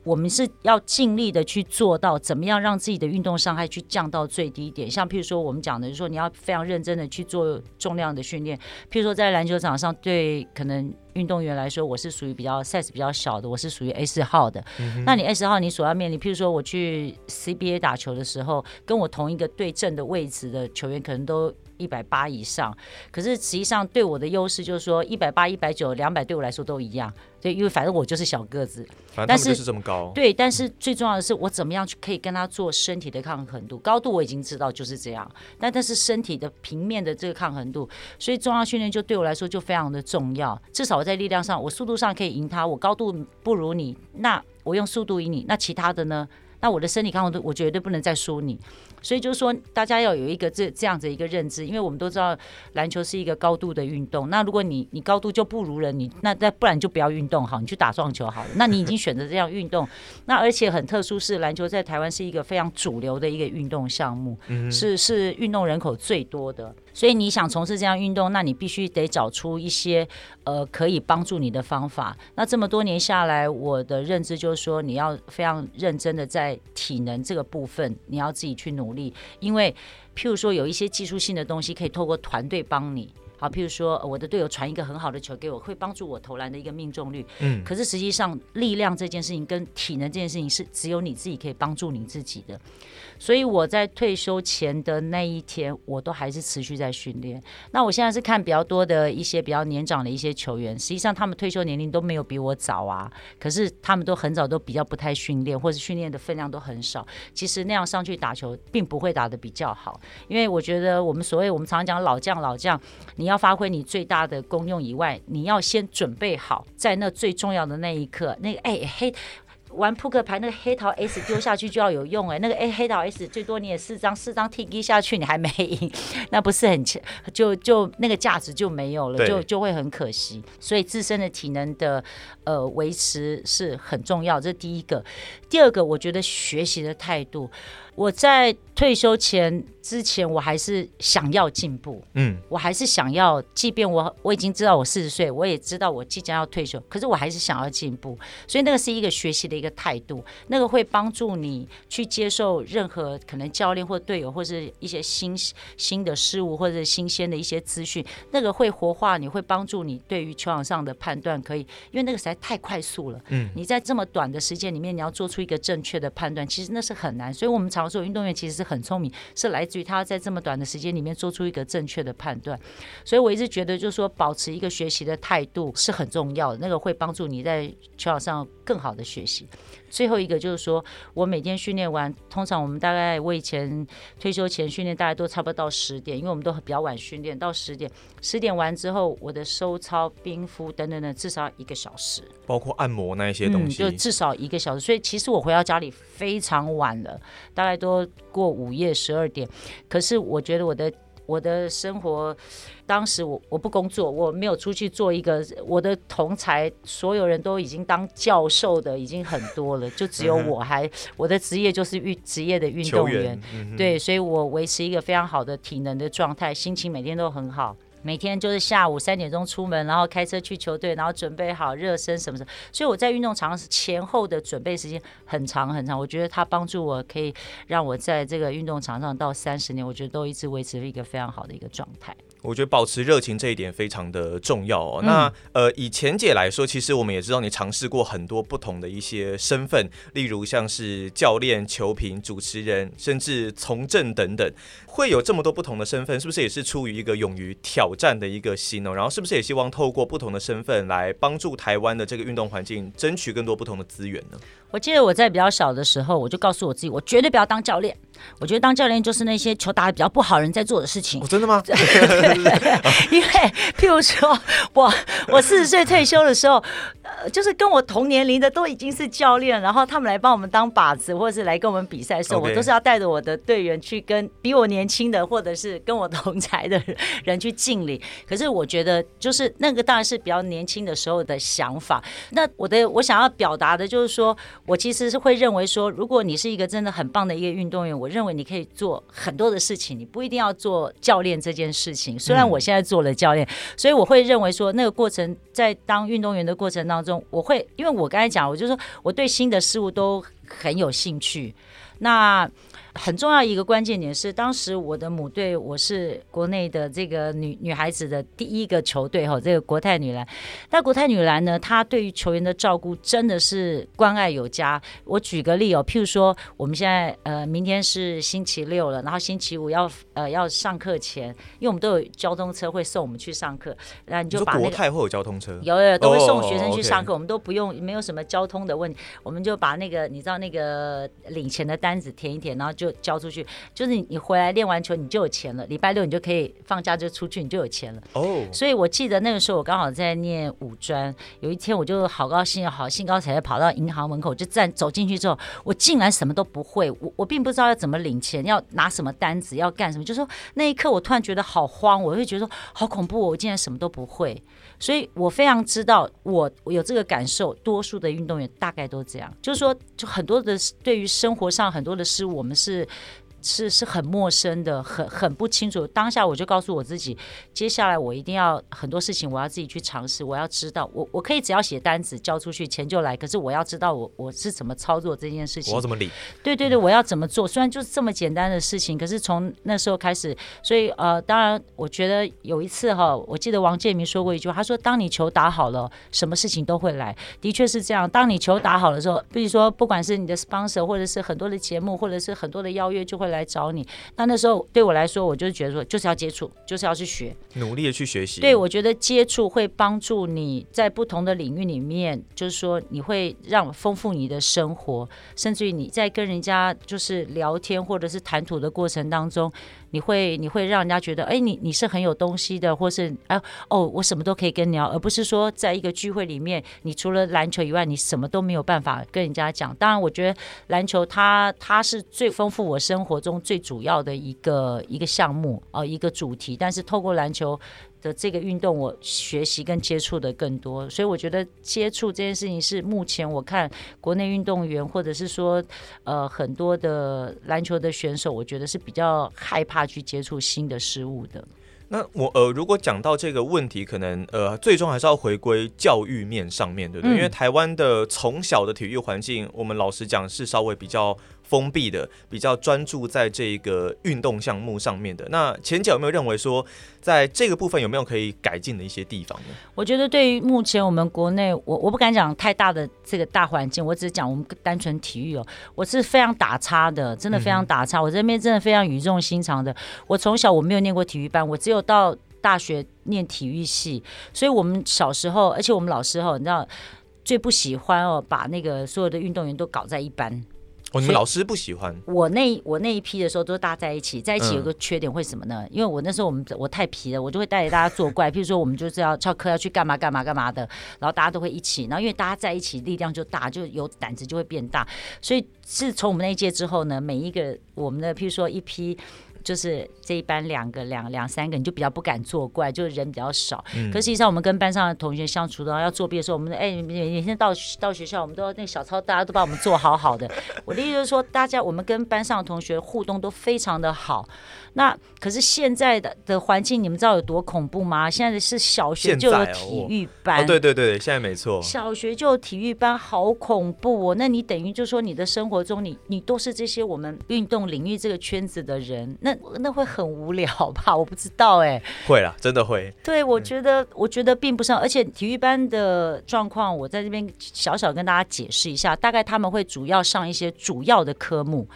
我们是要尽力的去做到，怎么样让自己的运动伤害去降到最低点。像譬如说，我们讲的就是说，你要非常认真的去做重量的训练。譬如说，在篮球场上，对可能运动员来说，我是属于比较 size 比较小的，我是属于 S 号的。嗯、那你 S 号，你所要面临，譬如说我去 CBA 打球的时候，跟我同一个对阵的位置的球员，可能都一百八以上。可是实际上，对我的优势就是说，一百八、一百九、两百，对我来说都一样。对，因为反正我就是小个子，反正就是这么高。对，但是最重要的是，我怎么样去可以跟他做身体的抗衡度？高度我已经知道就是这样，但但是身体的平面的这个抗衡度，所以重要训练就对我来说就非常的重要。至少我在力量上，我速度上可以赢他，我高度不如你，那我用速度赢你，那其他的呢？那我的身体抗衡度，我绝对不能再输你。所以就是说，大家要有一个这这样子一个认知，因为我们都知道篮球是一个高度的运动。那如果你你高度就不如人，你那那不然就不要运动好，你去打撞球好了。那你已经选择这样运动，那而且很特殊是篮球在台湾是一个非常主流的一个运动项目，是是运动人口最多的。所以你想从事这样运动，那你必须得找出一些呃可以帮助你的方法。那这么多年下来，我的认知就是说，你要非常认真的在体能这个部分，你要自己去努力。因为譬如说有一些技术性的东西可以透过团队帮你。好，譬如说我的队友传一个很好的球给我，会帮助我投篮的一个命中率。嗯，可是实际上力量这件事情跟体能这件事情是只有你自己可以帮助你自己的。所以我在退休前的那一天，我都还是持续在训练。那我现在是看比较多的一些比较年长的一些球员，实际上他们退休年龄都没有比我早啊，可是他们都很早都比较不太训练，或者训练的分量都很少。其实那样上去打球，并不会打得比较好，因为我觉得我们所谓我们常常讲老将老将，你要发挥你最大的功用以外，你要先准备好，在那最重要的那一刻，那个哎黑。玩扑克牌那个黑桃 S 丢下去就要有用哎、欸，那个哎黑桃 S 最多你也四张，四张 T 一下去你还没赢，那不是很，就就那个价值就没有了，就就会很可惜。所以自身的体能的呃维持是很重要，这是第一个。第二个，我觉得学习的态度。我在退休前之前，我还是想要进步，嗯，我还是想要，即便我我已经知道我四十岁，我也知道我即将要退休，可是我还是想要进步，所以那个是一个学习的一个态度，那个会帮助你去接受任何可能教练或队友或是一些新新的事物或者新鲜的一些资讯，那个会活化你，会帮助你对于球场上的判断可以，因为那个实在太快速了，嗯，你在这么短的时间里面，你要做出一个正确的判断，其实那是很难，所以我们常。做运动员其实是很聪明，是来自于他在这么短的时间里面做出一个正确的判断。所以我一直觉得，就是说保持一个学习的态度是很重要的，那个会帮助你在球场上更好的学习。最后一个就是说，我每天训练完，通常我们大概我以前退休前训练大概都差不多到十点，因为我们都比较晚训练，到十点，十点完之后，我的收操、冰敷等等等至少一个小时，包括按摩那一些东西，嗯，就至少一个小时。所以其实我回到家里非常晚了，大概都过午夜十二点。可是我觉得我的。我的生活，当时我我不工作，我没有出去做一个。我的同才所有人都已经当教授的已经很多了，就只有我还我的职业就是运职业的运动员，嗯、对，所以我维持一个非常好的体能的状态，心情每天都很好。每天就是下午三点钟出门，然后开车去球队，然后准备好热身什么什么。所以我在运动场前后的准备时间很长很长。我觉得它帮助我可以让我在这个运动场上到三十年，我觉得都一直维持一个非常好的一个状态。我觉得保持热情这一点非常的重要哦。嗯、那呃，以钱姐来说，其实我们也知道你尝试过很多不同的一些身份，例如像是教练、球评、主持人，甚至从政等等。会有这么多不同的身份，是不是也是出于一个勇于挑战的一个心呢？然后是不是也希望透过不同的身份来帮助台湾的这个运动环境，争取更多不同的资源呢？我记得我在比较小的时候，我就告诉我自己，我绝对不要当教练。我觉得当教练就是那些球打的比较不好的人在做的事情。哦，真的吗？[LAUGHS] 因为譬如说我我四十岁退休的时候，呃，就是跟我同年龄的都已经是教练，然后他们来帮我们当靶子，或者是来跟我们比赛的时候我都是要带着我的队员去跟比我年轻的，或者是跟我同才的人去敬礼。可是我觉得，就是那个当然是比较年轻的时候的想法。那我的我想要表达的就是说，我其实是会认为说，如果你是一个真的很棒的一个运动员，我认为你可以做很多的事情，你不一定要做教练这件事情。虽然我现在做了教练，所以我会认为说，那个过程在当运动员的过程当中，我会因为我刚才讲，我就说我对新的事物都很有兴趣。那很重要一个关键点是，当时我的母队我是国内的这个女女孩子的第一个球队哈，这个国泰女篮。那国泰女篮呢，她对于球员的照顾真的是关爱有加。我举个例哦，譬如说我们现在呃明天是星期六了，然后星期五要呃要上课前，因为我们都有交通车会送我们去上课，那你就把、那个、国泰会有交通车，有有都会送学生去上课，oh. 我们都不用没有什么交通的问题，我们就把那个你知道那个领钱的单子填一填，然后。就交出去，就是你你回来练完球你就有钱了，礼拜六你就可以放假就出去，你就有钱了。哦，所以我记得那个时候我刚好在念五专，有一天我就好高兴，好兴高采烈跑到银行门口，就站走进去之后，我竟然什么都不会，我我并不知道要怎么领钱，要拿什么单子，要干什么，就说那一刻我突然觉得好慌，我会觉得说好恐怖，我竟然什么都不会。所以我非常知道我，有这个感受，多数的运动员大概都这样，就是说，就很多的对于生活上很多的事，我们是。是是很陌生的，很很不清楚。当下我就告诉我自己，接下来我一定要很多事情，我要自己去尝试。我要知道，我我可以只要写单子交出去，钱就来。可是我要知道我，我我是怎么操作这件事情。我要怎么理？对对对，我要怎么做？虽然就是这么简单的事情，可是从那时候开始，所以呃，当然我觉得有一次哈，我记得王建民说过一句话，他说：“当你球打好了，什么事情都会来。”的确是这样。当你球打好的时候，比如说不管是你的 sponsor，或者是很多的节目，或者是很多的邀约，就会。来找你，那那时候对我来说，我就是觉得说，就是要接触，就是要去学，努力的去学习。对，我觉得接触会帮助你在不同的领域里面，就是说你会让丰富你的生活，甚至于你在跟人家就是聊天或者是谈吐的过程当中。你会你会让人家觉得，哎，你你是很有东西的，或是哎哦，我什么都可以跟你聊，而不是说在一个聚会里面，你除了篮球以外，你什么都没有办法跟人家讲。当然，我觉得篮球它它是最丰富我生活中最主要的一个一个项目哦，一个主题。但是透过篮球。的这个运动，我学习跟接触的更多，所以我觉得接触这件事情是目前我看国内运动员或者是说呃很多的篮球的选手，我觉得是比较害怕去接触新的事物的。那我呃，如果讲到这个问题，可能呃，最终还是要回归教育面上面，对不对？嗯、因为台湾的从小的体育环境，我们老实讲是稍微比较。封闭的，比较专注在这个运动项目上面的。那前脚有没有认为说，在这个部分有没有可以改进的一些地方呢？我觉得对于目前我们国内，我我不敢讲太大的这个大环境，我只是讲我们单纯体育哦，我是非常打叉的，真的非常打叉。嗯、我这边真的非常语重心长的。我从小我没有念过体育班，我只有到大学念体育系，所以我们小时候，而且我们老师哦，你知道最不喜欢哦，把那个所有的运动员都搞在一班。哦，你们老师不喜欢我那我那一批的时候都搭在一起，在一起有个缺点会什么呢？嗯、因为我那时候我们我太皮了，我就会带着大家作怪。譬如说我们就是要翘课要去干嘛干嘛干嘛的，然后大家都会一起，然后因为大家在一起力量就大，就有胆子就会变大。所以自从我们那一届之后呢，每一个我们的譬如说一批。就是这一班两个两两三个，你就比较不敢作怪，就是人比较少。嗯、可实际上，我们跟班上的同学相处的话，要作弊的时候，我们哎，每每天到到学校，我们都要那小抄，大家都把我们做好好的。我的意思就是说，大家我们跟班上的同学互动都非常的好。那可是现在的的环境，你们知道有多恐怖吗？现在是小学就有体育班，哦哦、对对对，现在没错，小学就有体育班，好恐怖哦。那你等于就说，你的生活中，你你都是这些我们运动领域这个圈子的人，那那会很无聊吧？[LAUGHS] 我不知道哎，会啦，真的会。对，我觉得，我觉得并不上，而且体育班的状况，我在这边小小跟大家解释一下，大概他们会主要上一些主要的科目。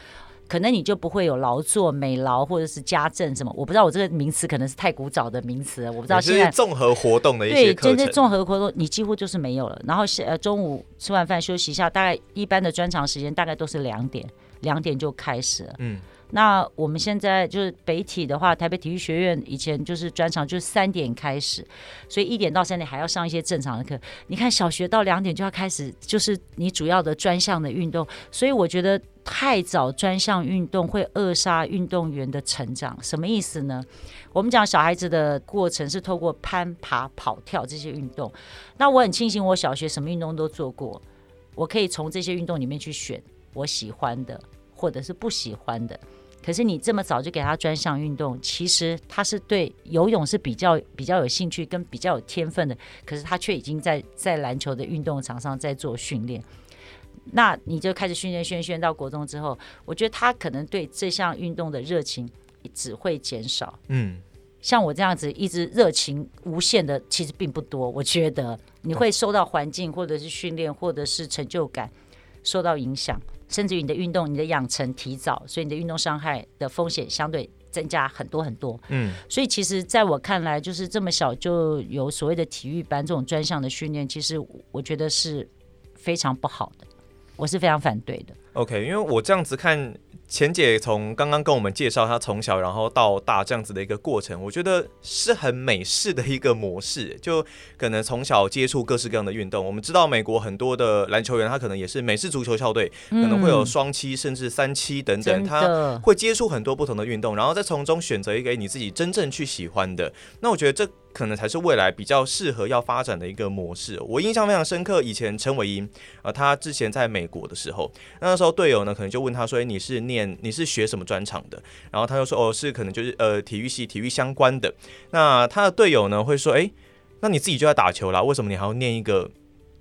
可能你就不会有劳作、美劳或者是家政什么，我不知道我这个名词可能是太古早的名词了，我不知道现在综合活动的一些对，就是综合活动你几乎就是没有了。然后是呃中午吃完饭休息一下，大概一般的专长时间大概都是两点，两点就开始了。嗯。那我们现在就是北体的话，台北体育学院以前就是专场，就是三点开始，所以一点到三点还要上一些正常的课。你看小学到两点就要开始，就是你主要的专项的运动，所以我觉得太早专项运动会扼杀运动员的成长。什么意思呢？我们讲小孩子的过程是透过攀爬、跑跳这些运动。那我很庆幸，我小学什么运动都做过，我可以从这些运动里面去选我喜欢的。或者是不喜欢的，可是你这么早就给他专项运动，其实他是对游泳是比较比较有兴趣跟比较有天分的，可是他却已经在在篮球的运动场上在做训练。那你就开始训练训练到国中之后，我觉得他可能对这项运动的热情只会减少。嗯，像我这样子一直热情无限的，其实并不多。我觉得你会受到环境或者是训练或者是成就感受到影响。甚至于你的运动，你的养成提早，所以你的运动伤害的风险相对增加很多很多。嗯，所以其实在我看来，就是这么小就有所谓的体育班这种专项的训练，其实我觉得是非常不好的，我是非常反对的。OK，因为我这样子看。钱姐从刚刚跟我们介绍她从小然后到大这样子的一个过程，我觉得是很美式的一个模式，[LAUGHS] 就可能从小接触各式各样的运动。我们知道美国很多的篮球员，他可能也是美式足球校队，可能会有双七甚至三七等等，他会接触很多不同的运动，然后再从中选择一个你自己真正去喜欢的。那我觉得这。可能才是未来比较适合要发展的一个模式。我印象非常深刻，以前陈伟英，呃，他之前在美国的时候，那时候队友呢可能就问他说：“你是念你是学什么专长的？”然后他就说：“哦，是可能就是呃体育系体育相关的。”那他的队友呢会说：“哎，那你自己就在打球啦，为什么你还要念一个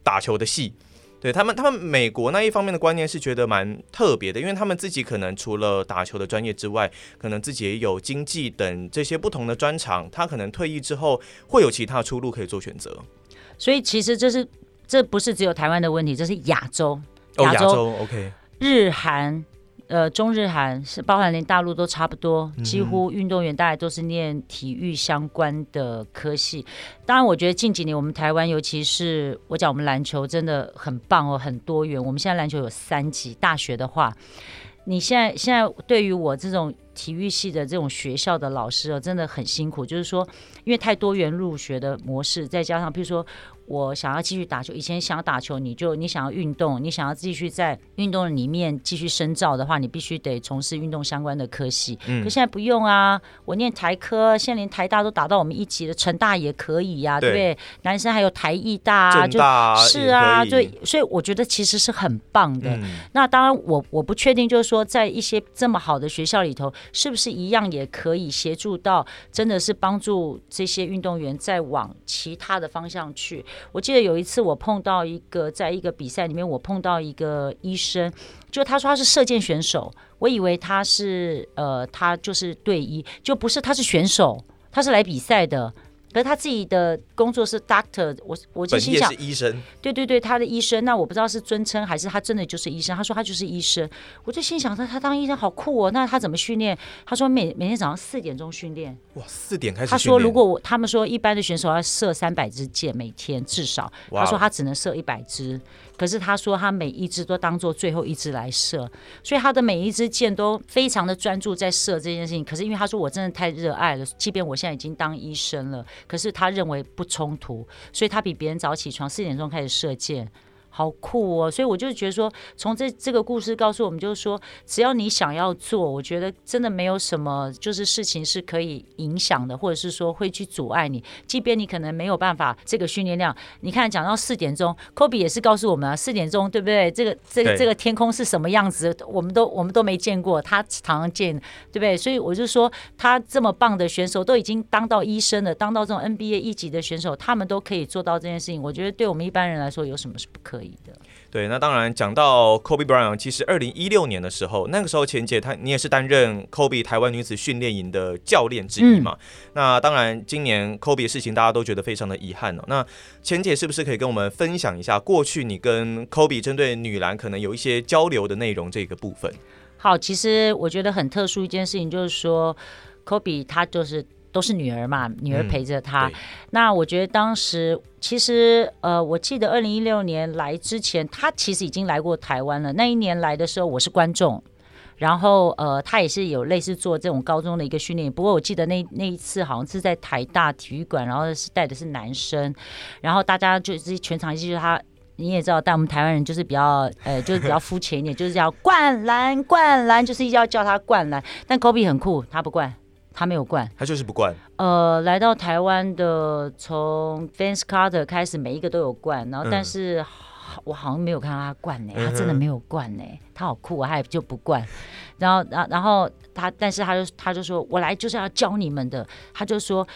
打球的系？”对他们，他们美国那一方面的观念是觉得蛮特别的，因为他们自己可能除了打球的专业之外，可能自己也有经济等这些不同的专长，他可能退役之后会有其他出路可以做选择。所以其实这是这不是只有台湾的问题，这是亚洲，亚洲，哦，亚洲，OK，日韩。呃，中日韩是包含连大陆都差不多，几乎运动员大概都是念体育相关的科系。当然，我觉得近几年我们台湾，尤其是我讲我们篮球真的很棒哦，很多元。我们现在篮球有三级，大学的话，你现在现在对于我这种体育系的这种学校的老师哦，真的很辛苦。就是说，因为太多元入学的模式，再加上比如说。我想要继续打球，以前想要打球，你就你想要运动，你想要继续在运动里面继续深造的话，你必须得从事运动相关的科系。嗯，可现在不用啊，我念台科，现在连台大都打到我们一级了，成大也可以呀、啊，对，不对？男生还有台艺大啊，就是啊，对，所以我觉得其实是很棒的。嗯、那当然我，我我不确定，就是说在一些这么好的学校里头，是不是一样也可以协助到，真的是帮助这些运动员再往其他的方向去。我记得有一次我碰到一个，在一个比赛里面，我碰到一个医生，就他说他是射箭选手，我以为他是呃，他就是队医，就不是，他是选手，他是来比赛的。可是他自己的工作是 doctor，我我就心想，是医生，对对对，他的医生，那我不知道是尊称还是他真的就是医生。他说他就是医生，我就心想他他当医生好酷哦，那他怎么训练？他说每每天早上四点钟训练，哇，四点开始。他说如果我他们说一般的选手要射三百支箭，每天至少，他说他只能射一百支。可是他说他每一支都当做最后一支来射，所以他的每一支箭都非常的专注在射这件事情。可是因为他说我真的太热爱了，即便我现在已经当医生了，可是他认为不冲突，所以他比别人早起床，四点钟开始射箭。好酷哦！所以我就觉得说，从这这个故事告诉我们，就是说，只要你想要做，我觉得真的没有什么就是事情是可以影响的，或者是说会去阻碍你。即便你可能没有办法这个训练量，你看讲到四点钟，Kobe 也是告诉我们啊，四点钟对不对？这个这个这个天空是什么样子，我们都我们都没见过，他常常见，对不对？所以我就说，他这么棒的选手，都已经当到医生了，当到这种 NBA 一级的选手，他们都可以做到这件事情。我觉得对我们一般人来说，有什么是不可以？对，那当然讲到 Kobe Bryant，其实二零一六年的时候，那个时候钱姐她你也是担任 Kobe 台湾女子训练营的教练之一嘛。嗯、那当然，今年 Kobe 的事情大家都觉得非常的遗憾哦。那钱姐是不是可以跟我们分享一下过去你跟 Kobe 针对女篮可能有一些交流的内容这个部分？好，其实我觉得很特殊一件事情就是说，Kobe 他就是。都是女儿嘛，女儿陪着他。嗯、那我觉得当时其实呃，我记得二零一六年来之前，他其实已经来过台湾了。那一年来的时候，我是观众，然后呃，他也是有类似做这种高中的一个训练。不过我记得那那一次好像是在台大体育馆，然后是带的是男生，然后大家就是全场就是他，你也知道，但我们台湾人就是比较呃，[LAUGHS] 就是比较肤浅一点，就是叫灌篮灌篮，就是一定要叫他灌篮。但 Kobe 很酷，他不灌。他没有灌，他就是不灌。呃，来到台湾的，从 Vance Carter 开始，每一个都有灌，然后但是、嗯、我好像没有看到他灌呢，他真的没有灌呢，他好酷，他也就不灌。然后，然然后他，但是他就他就说，我来就是要教你们的。他就说，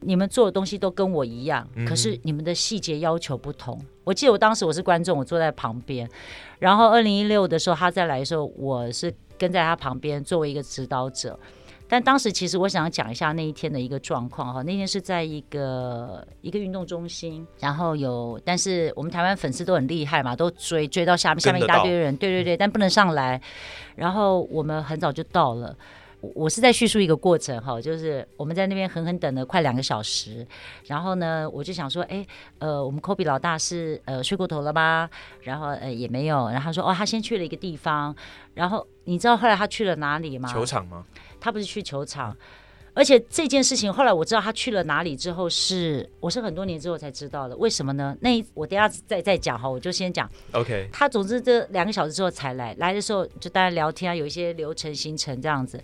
你们做的东西都跟我一样，可是你们的细节要求不同。嗯、我记得我当时我是观众，我坐在旁边。然后二零一六的时候，他再来的时候，我是跟在他旁边作为一个指导者。但当时其实我想要讲一下那一天的一个状况哈，那天是在一个一个运动中心，然后有，但是我们台湾粉丝都很厉害嘛，都追追到下面，下面一大堆人，对对对，但不能上来。然后我们很早就到了，我是在叙述一个过程哈，就是我们在那边狠狠等了快两个小时，然后呢，我就想说，哎，呃，我们 Kobe 老大是呃睡过头了吧？然后呃也没有，然后他说哦，他先去了一个地方，然后你知道后来他去了哪里吗？球场吗？他不是去球场，而且这件事情后来我知道他去了哪里之后是，是我是很多年之后才知道的。为什么呢？那我等下再再讲哈，我就先讲。OK。他总之这两个小时之后才来，来的时候就大家聊天啊，有一些流程行程这样子。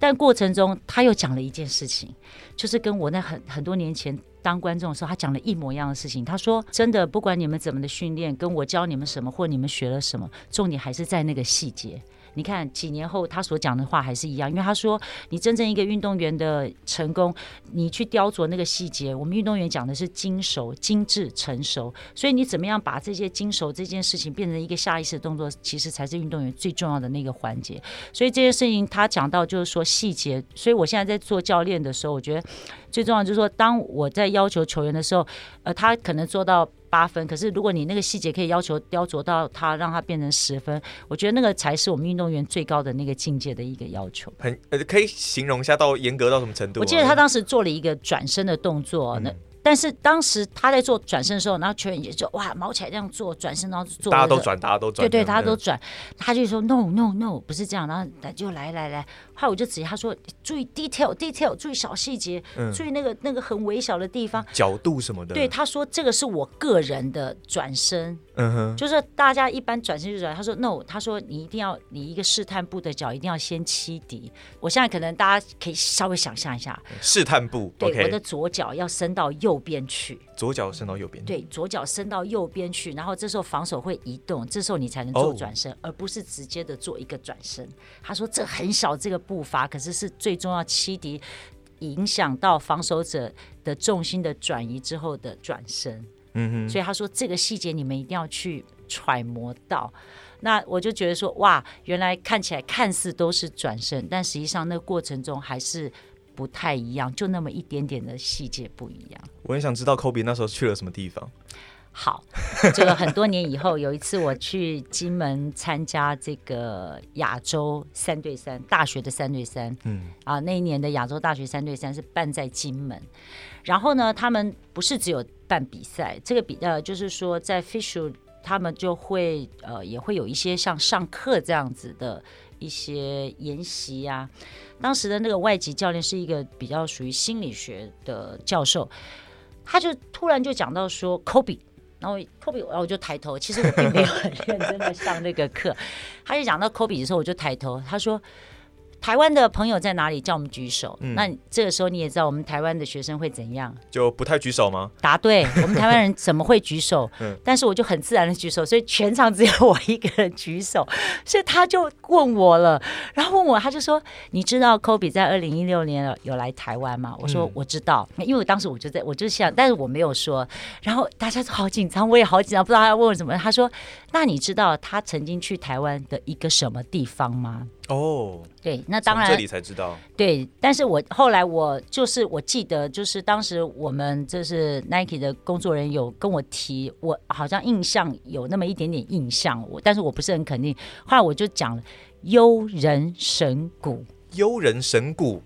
但过程中他又讲了一件事情，就是跟我那很很多年前当观众的时候，他讲了一模一样的事情。他说：“真的，不管你们怎么的训练，跟我教你们什么，或你们学了什么，重点还是在那个细节。”你看，几年后他所讲的话还是一样，因为他说，你真正一个运动员的成功，你去雕琢那个细节。我们运动员讲的是精熟、精致、成熟，所以你怎么样把这些精熟这件事情变成一个下意识的动作，其实才是运动员最重要的那个环节。所以这件事情他讲到就是说细节，所以我现在在做教练的时候，我觉得最重要就是说，当我在要求球员的时候，呃，他可能做到。八分，可是如果你那个细节可以要求雕琢到它，让它变成十分，我觉得那个才是我们运动员最高的那个境界的一个要求。很呃，可以形容一下到严格到什么程度？我记得他当时做了一个转身的动作，那、嗯。但是当时他在做转身的时候，然后球员也就哇毛起来这样做转身，然后做、那个、大家都转，大家都转，对对，大家都转。他就说 no no no 不是这样，然后他就来来来，后来我就指他说注意 detail detail，注意小细节，嗯、注意那个那个很微小的地方，角度什么的。对，他说这个是我个人的转身，嗯哼，就是大家一般转身就转。他说 no，他说你一定要你一个试探步的脚一定要先欺敌。我现在可能大家可以稍微想象一下，试探步，对，okay、我的左脚要伸到右边去。左脚伸到右边，对，左脚伸到右边去，然后这时候防守会移动，这时候你才能做转身，哦、而不是直接的做一个转身。他说这很小这个步伐，可是是最重要欺敌，影响到防守者的重心的转移之后的转身。嗯哼，所以他说这个细节你们一定要去揣摩到。那我就觉得说，哇，原来看起来看似都是转身，但实际上那个过程中还是不太一样，就那么一点点的细节不一样。我很想知道 Kobe 那时候去了什么地方。好，这个很多年以后，有一次我去金门参加这个亚洲三对三大学的三对三，嗯啊，那一年的亚洲大学三对三是办在金门，然后呢，他们不是只有办比赛，这个比呃，就是说在 Fisher，。他们就会呃也会有一些像上课这样子的一些研习啊。当时的那个外籍教练是一个比较属于心理学的教授，他就突然就讲到说 Kobe，然后 Kobe，然后我就抬头，其实我并没有很认真的上那个课。他就讲到 Kobe 的时候，我就抬头，他说。台湾的朋友在哪里？叫我们举手。嗯、那这个时候你也知道，我们台湾的学生会怎样？就不太举手吗？答对，我们台湾人怎么会举手？[LAUGHS] 嗯、但是我就很自然的举手，所以全场只有我一个人举手，[LAUGHS] 所以他就问我了，然后问我，他就说：“你知道 Kobe 在二零一六年有来台湾吗？”我说：“我知道。嗯”因为我当时我就在，我就想，但是我没有说。然后大家都好紧张，我也好紧张，不知道他要问我什么。他说：“那你知道他曾经去台湾的一个什么地方吗？”哦，对，那当然，这里才知道。对，但是我后来我就是我记得，就是当时我们就是 Nike 的工作人员有跟我提，我好像印象有那么一点点印象，我但是我不是很肯定。后来我就讲了，优人神鼓，幽人神鼓，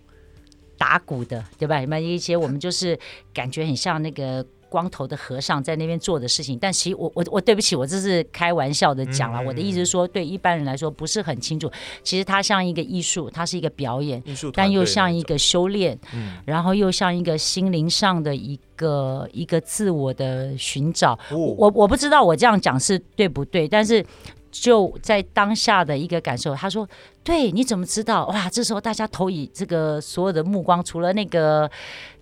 打鼓的，对吧？有没有一些我们就是感觉很像那个。光头的和尚在那边做的事情，但其实我我我对不起，我这是开玩笑的讲了。嗯、我的意思是说，对一般人来说不是很清楚。其实它像一个艺术，它是一个表演，但又像一个修炼，嗯、然后又像一个心灵上的一个一个自我的寻找。哦、我我不知道我这样讲是对不对，但是。就在当下的一个感受，他说：“对，你怎么知道？哇！这时候大家投以这个所有的目光，除了那个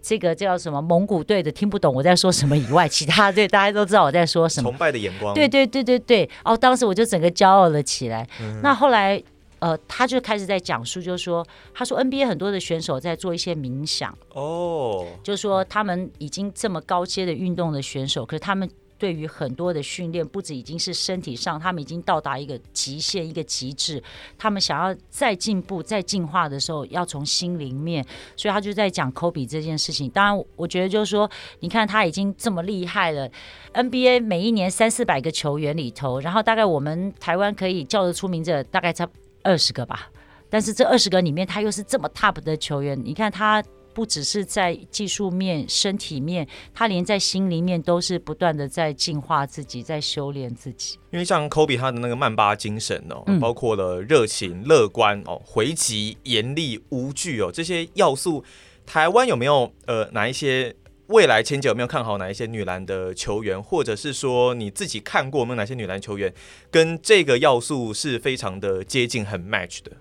这个叫什么蒙古队的听不懂我在说什么以外，其他对大家都知道我在说什么。崇拜的眼光，对对对对对。哦，当时我就整个骄傲了起来。嗯、那后来，呃，他就开始在讲述，就是说，他说 NBA 很多的选手在做一些冥想哦，就是说他们已经这么高阶的运动的选手，可是他们。”对于很多的训练，不止已经是身体上，他们已经到达一个极限、一个极致。他们想要再进步、再进化的时候，要从心灵面。所以他就在讲 Kobe 这件事情。当然，我觉得就是说，你看他已经这么厉害了，NBA 每一年三四百个球员里头，然后大概我们台湾可以叫得出名字，大概才二十个吧。但是这二十个里面，他又是这么 top 的球员。你看他。不只是在技术面、身体面，他连在心里面都是不断的在进化自己，在修炼自己。因为像 Kobe 他的那个曼巴精神哦，嗯、包括了热情、乐观哦、回击、严厉、无惧哦这些要素，台湾有没有呃哪一些未来前景有没有看好哪一些女篮的球员，或者是说你自己看过有没有哪些女篮球员跟这个要素是非常的接近、很 match 的？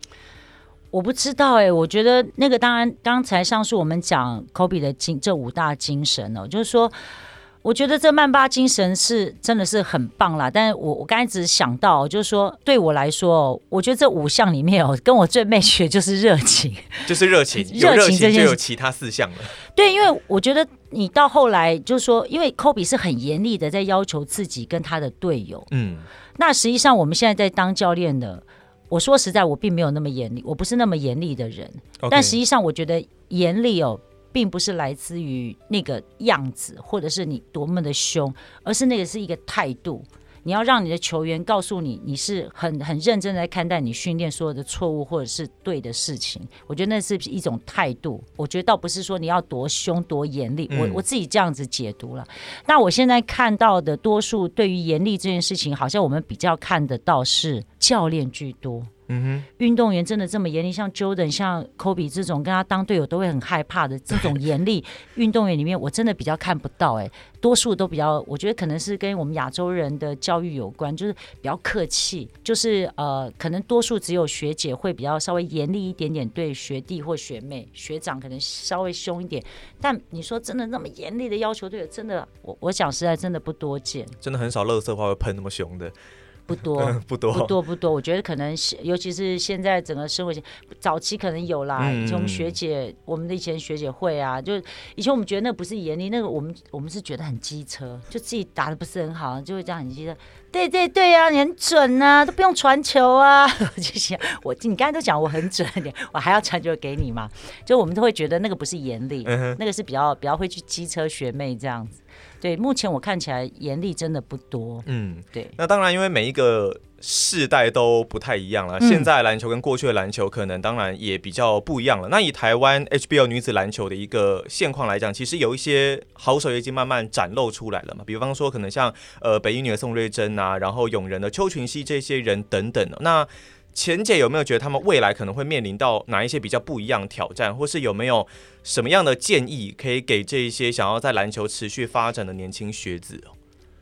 我不知道哎、欸，我觉得那个当然，刚才上述我们讲 Kobe 的精这五大精神哦，就是说，我觉得这曼巴精神是真的是很棒啦。但是我我刚才只是想到，就是说对我来说，我觉得这五项里面哦，跟我最 match 的就是热情，[LAUGHS] 就是热情，[LAUGHS] 热情就有其他四项了。对，因为我觉得你到后来就是说，因为 Kobe 是很严厉的在要求自己跟他的队友，嗯，那实际上我们现在在当教练的。我说实在，我并没有那么严厉，我不是那么严厉的人。但实际上，我觉得严厉哦，并不是来自于那个样子，或者是你多么的凶，而是那个是一个态度。你要让你的球员告诉你，你是很很认真在看待你训练所有的错误或者是对的事情。我觉得那是一种态度。我觉得倒不是说你要多凶多严厉，我我自己这样子解读了。那我现在看到的多数对于严厉这件事情，好像我们比较看得到是教练居多。嗯哼，运动员真的这么严厉？像 Jordan、像 Kobe 这种跟他当队友都会很害怕的这种严厉 [LAUGHS] 运动员里面，我真的比较看不到。哎，多数都比较，我觉得可能是跟我们亚洲人的教育有关，就是比较客气，就是呃，可能多数只有学姐会比较稍微严厉一点点，对学弟或学妹、学长可能稍微凶一点。但你说真的那么严厉的要求队友，真的，我我讲实在真的不多见，真的很少乐色话会喷那么凶的。不多，[LAUGHS] 不多，不多，不多。我觉得可能是，尤其是现在整个社会，早期可能有啦。嗯、以前我们学姐，我们的以前学姐会啊，就以前我们觉得那不是严厉，那个我们我们是觉得很机车，就自己打的不是很好，就会这样很机车。对对对啊，你很准啊，都不用传球啊。[LAUGHS] 我就想，我你刚才都讲我很准，我还要传球给你嘛？就我们都会觉得那个不是严厉，嗯、那个是比较比较会去机车学妹这样子。对，目前我看起来严厉真的不多。嗯，对。那当然，因为每一个世代都不太一样了。现在篮球跟过去的篮球可能当然也比较不一样了。那以台湾 HBL 女子篮球的一个现况来讲，其实有一些好手已经慢慢展露出来了嘛。比方说，可能像呃北一女的宋瑞珍啊，然后永仁的邱群熙这些人等等。那钱姐有没有觉得他们未来可能会面临到哪一些比较不一样的挑战，或是有没有什么样的建议可以给这一些想要在篮球持续发展的年轻学子？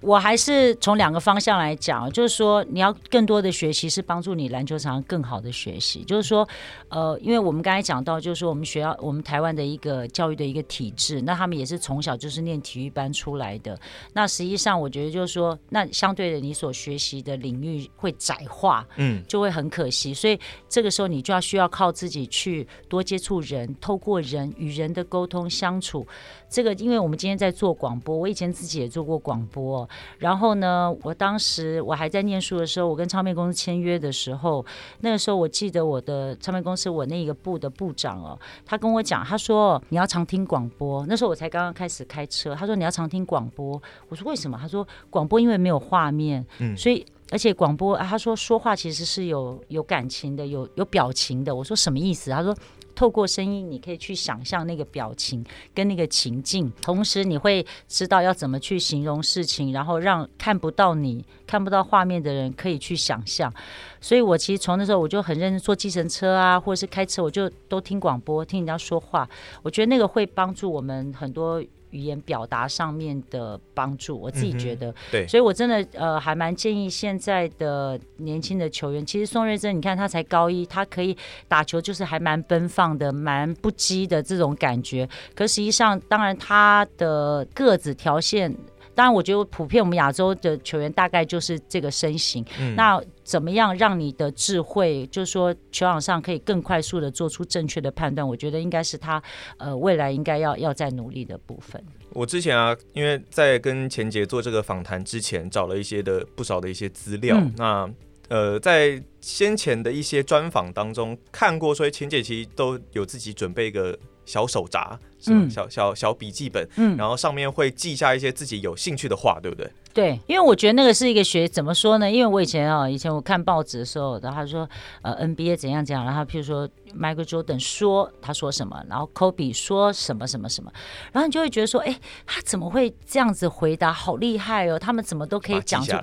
我还是从两个方向来讲，就是说你要更多的学习，是帮助你篮球场更好的学习。就是说，呃，因为我们刚才讲到，就是说我们学校，我们台湾的一个教育的一个体制，那他们也是从小就是念体育班出来的。那实际上，我觉得就是说，那相对的，你所学习的领域会窄化，嗯，就会很可惜。所以这个时候，你就要需要靠自己去多接触人，透过人与人的沟通相处。这个，因为我们今天在做广播，我以前自己也做过广播。然后呢，我当时我还在念书的时候，我跟唱片公司签约的时候，那个时候我记得我的唱片公司我那个部的部长哦，他跟我讲，他说你要常听广播。那时候我才刚刚开始开车，他说你要常听广播。我说为什么？他说广播因为没有画面，嗯，所以而且广播啊，他说说话其实是有有感情的，有有表情的。我说什么意思？他说。透过声音，你可以去想象那个表情跟那个情境，同时你会知道要怎么去形容事情，然后让看不到你看不到画面的人可以去想象。所以我其实从那时候我就很认真坐计程车啊，或者是开车，我就都听广播，听人家说话。我觉得那个会帮助我们很多。语言表达上面的帮助，我自己觉得，嗯、对，所以我真的呃还蛮建议现在的年轻的球员，其实宋瑞珍，你看他才高一，他可以打球，就是还蛮奔放的，蛮不羁的这种感觉。可实际上，当然他的个子条线。当然，我觉得普遍我们亚洲的球员大概就是这个身形。嗯、那怎么样让你的智慧，就是说球场上可以更快速的做出正确的判断？我觉得应该是他呃未来应该要要再努力的部分。我之前啊，因为在跟钱姐做这个访谈之前，找了一些的不少的一些资料。嗯、那呃，在先前的一些专访当中看过，所以钱姐其实都有自己准备一个小手札。嗯，小小小笔记本，嗯，然后上面会记下一些自己有兴趣的话，对不对？对，因为我觉得那个是一个学，怎么说呢？因为我以前啊，以前我看报纸的时候，然后他说，呃，NBA 怎样怎样，然后譬如说 Michael Jordan 说他说什么，然后 Kobe 说什么什么什么，然后你就会觉得说，哎，他怎么会这样子回答？好厉害哦！他们怎么都可以讲出。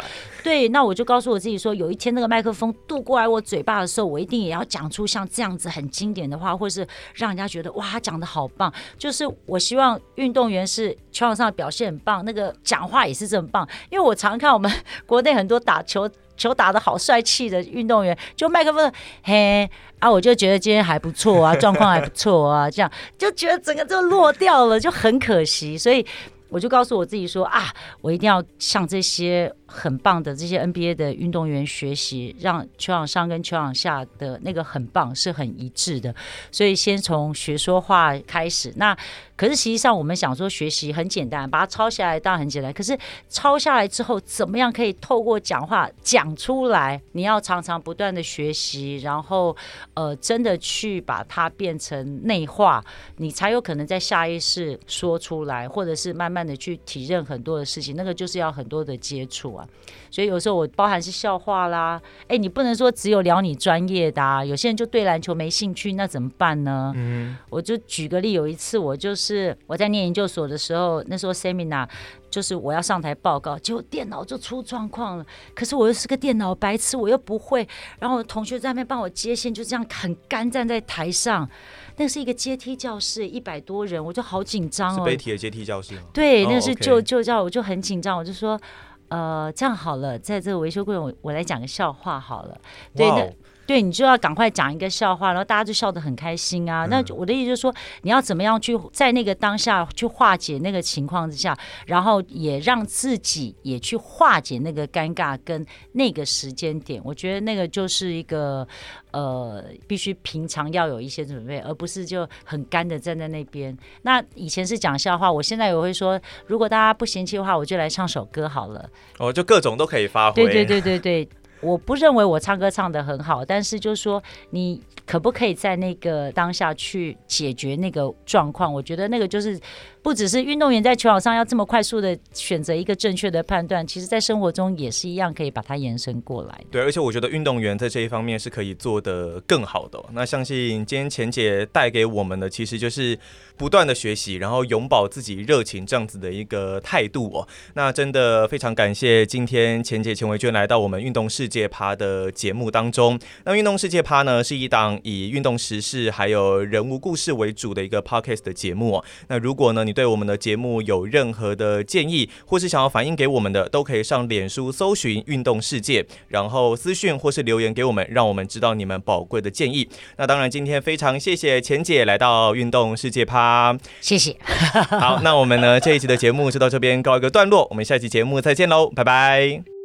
对，那我就告诉我自己说，有一天那个麦克风渡过来我嘴巴的时候，我一定也要讲出像这样子很经典的话，或是让人家觉得哇，他讲的好棒。就就是我希望运动员是球场上表现很棒，那个讲话也是这么棒。因为我常看我们 [LAUGHS] 国内很多打球球打得好帅气的运动员，就麦克风嘿啊，我就觉得今天还不错啊，状况还不错啊，这样就觉得整个就落掉了，就很可惜，所以我就告诉我自己说啊，我一定要像这些。很棒的这些 NBA 的运动员学习，让球场上跟球场下的那个很棒是很一致的。所以先从学说话开始。那可是实际上我们想说学习很简单，把它抄下来当然很简单。可是抄下来之后，怎么样可以透过讲话讲出来？你要常常不断的学习，然后呃真的去把它变成内化，你才有可能在下意识说出来，或者是慢慢的去体认很多的事情。那个就是要很多的接触啊。所以有时候我包含是笑话啦，哎，你不能说只有聊你专业的啊，有些人就对篮球没兴趣，那怎么办呢？嗯，我就举个例，有一次我就是我在念研究所的时候，那时候 seminar 就是我要上台报告，结果电脑就出状况了，可是我又是个电脑白痴，我又不会，然后同学在那边帮我接线，就这样很干站在台上，那是一个阶梯教室，一百多人，我就好紧张哦。阶梯教室吗？对，那是旧旧教，我就很紧张，我就说。呃，这样好了，在这个维修过程，我我来讲个笑话好了。对的对，你就要赶快讲一个笑话，然后大家就笑得很开心啊。嗯、那我的意思就是说，你要怎么样去在那个当下去化解那个情况之下，然后也让自己也去化解那个尴尬跟那个时间点。我觉得那个就是一个呃，必须平常要有一些准备，而不是就很干的站在那边。那以前是讲笑话，我现在也会说，如果大家不嫌弃的话，我就来唱首歌好了。哦，就各种都可以发挥。对对对对对。我不认为我唱歌唱得很好，但是就是说，你可不可以在那个当下去解决那个状况？我觉得那个就是。不只是运动员在球场上要这么快速的选择一个正确的判断，其实在生活中也是一样可以把它延伸过来。对，而且我觉得运动员在这一方面是可以做得更好的。那相信今天钱姐带给我们的，其实就是不断的学习，然后永葆自己热情这样子的一个态度哦。那真的非常感谢今天钱姐钱维娟来到我们运动世界趴的节目当中。那运动世界趴呢，是一档以运动时事还有人物故事为主的一个 podcast 的节目哦。那如果呢，你对我们的节目有任何的建议，或是想要反映给我们的，都可以上脸书搜寻“运动世界”，然后私讯或是留言给我们，让我们知道你们宝贵的建议。那当然，今天非常谢谢钱姐来到运动世界趴，谢谢。好，那我们呢这一期的节目就到这边告一个段落，我们下期节目再见喽，拜拜。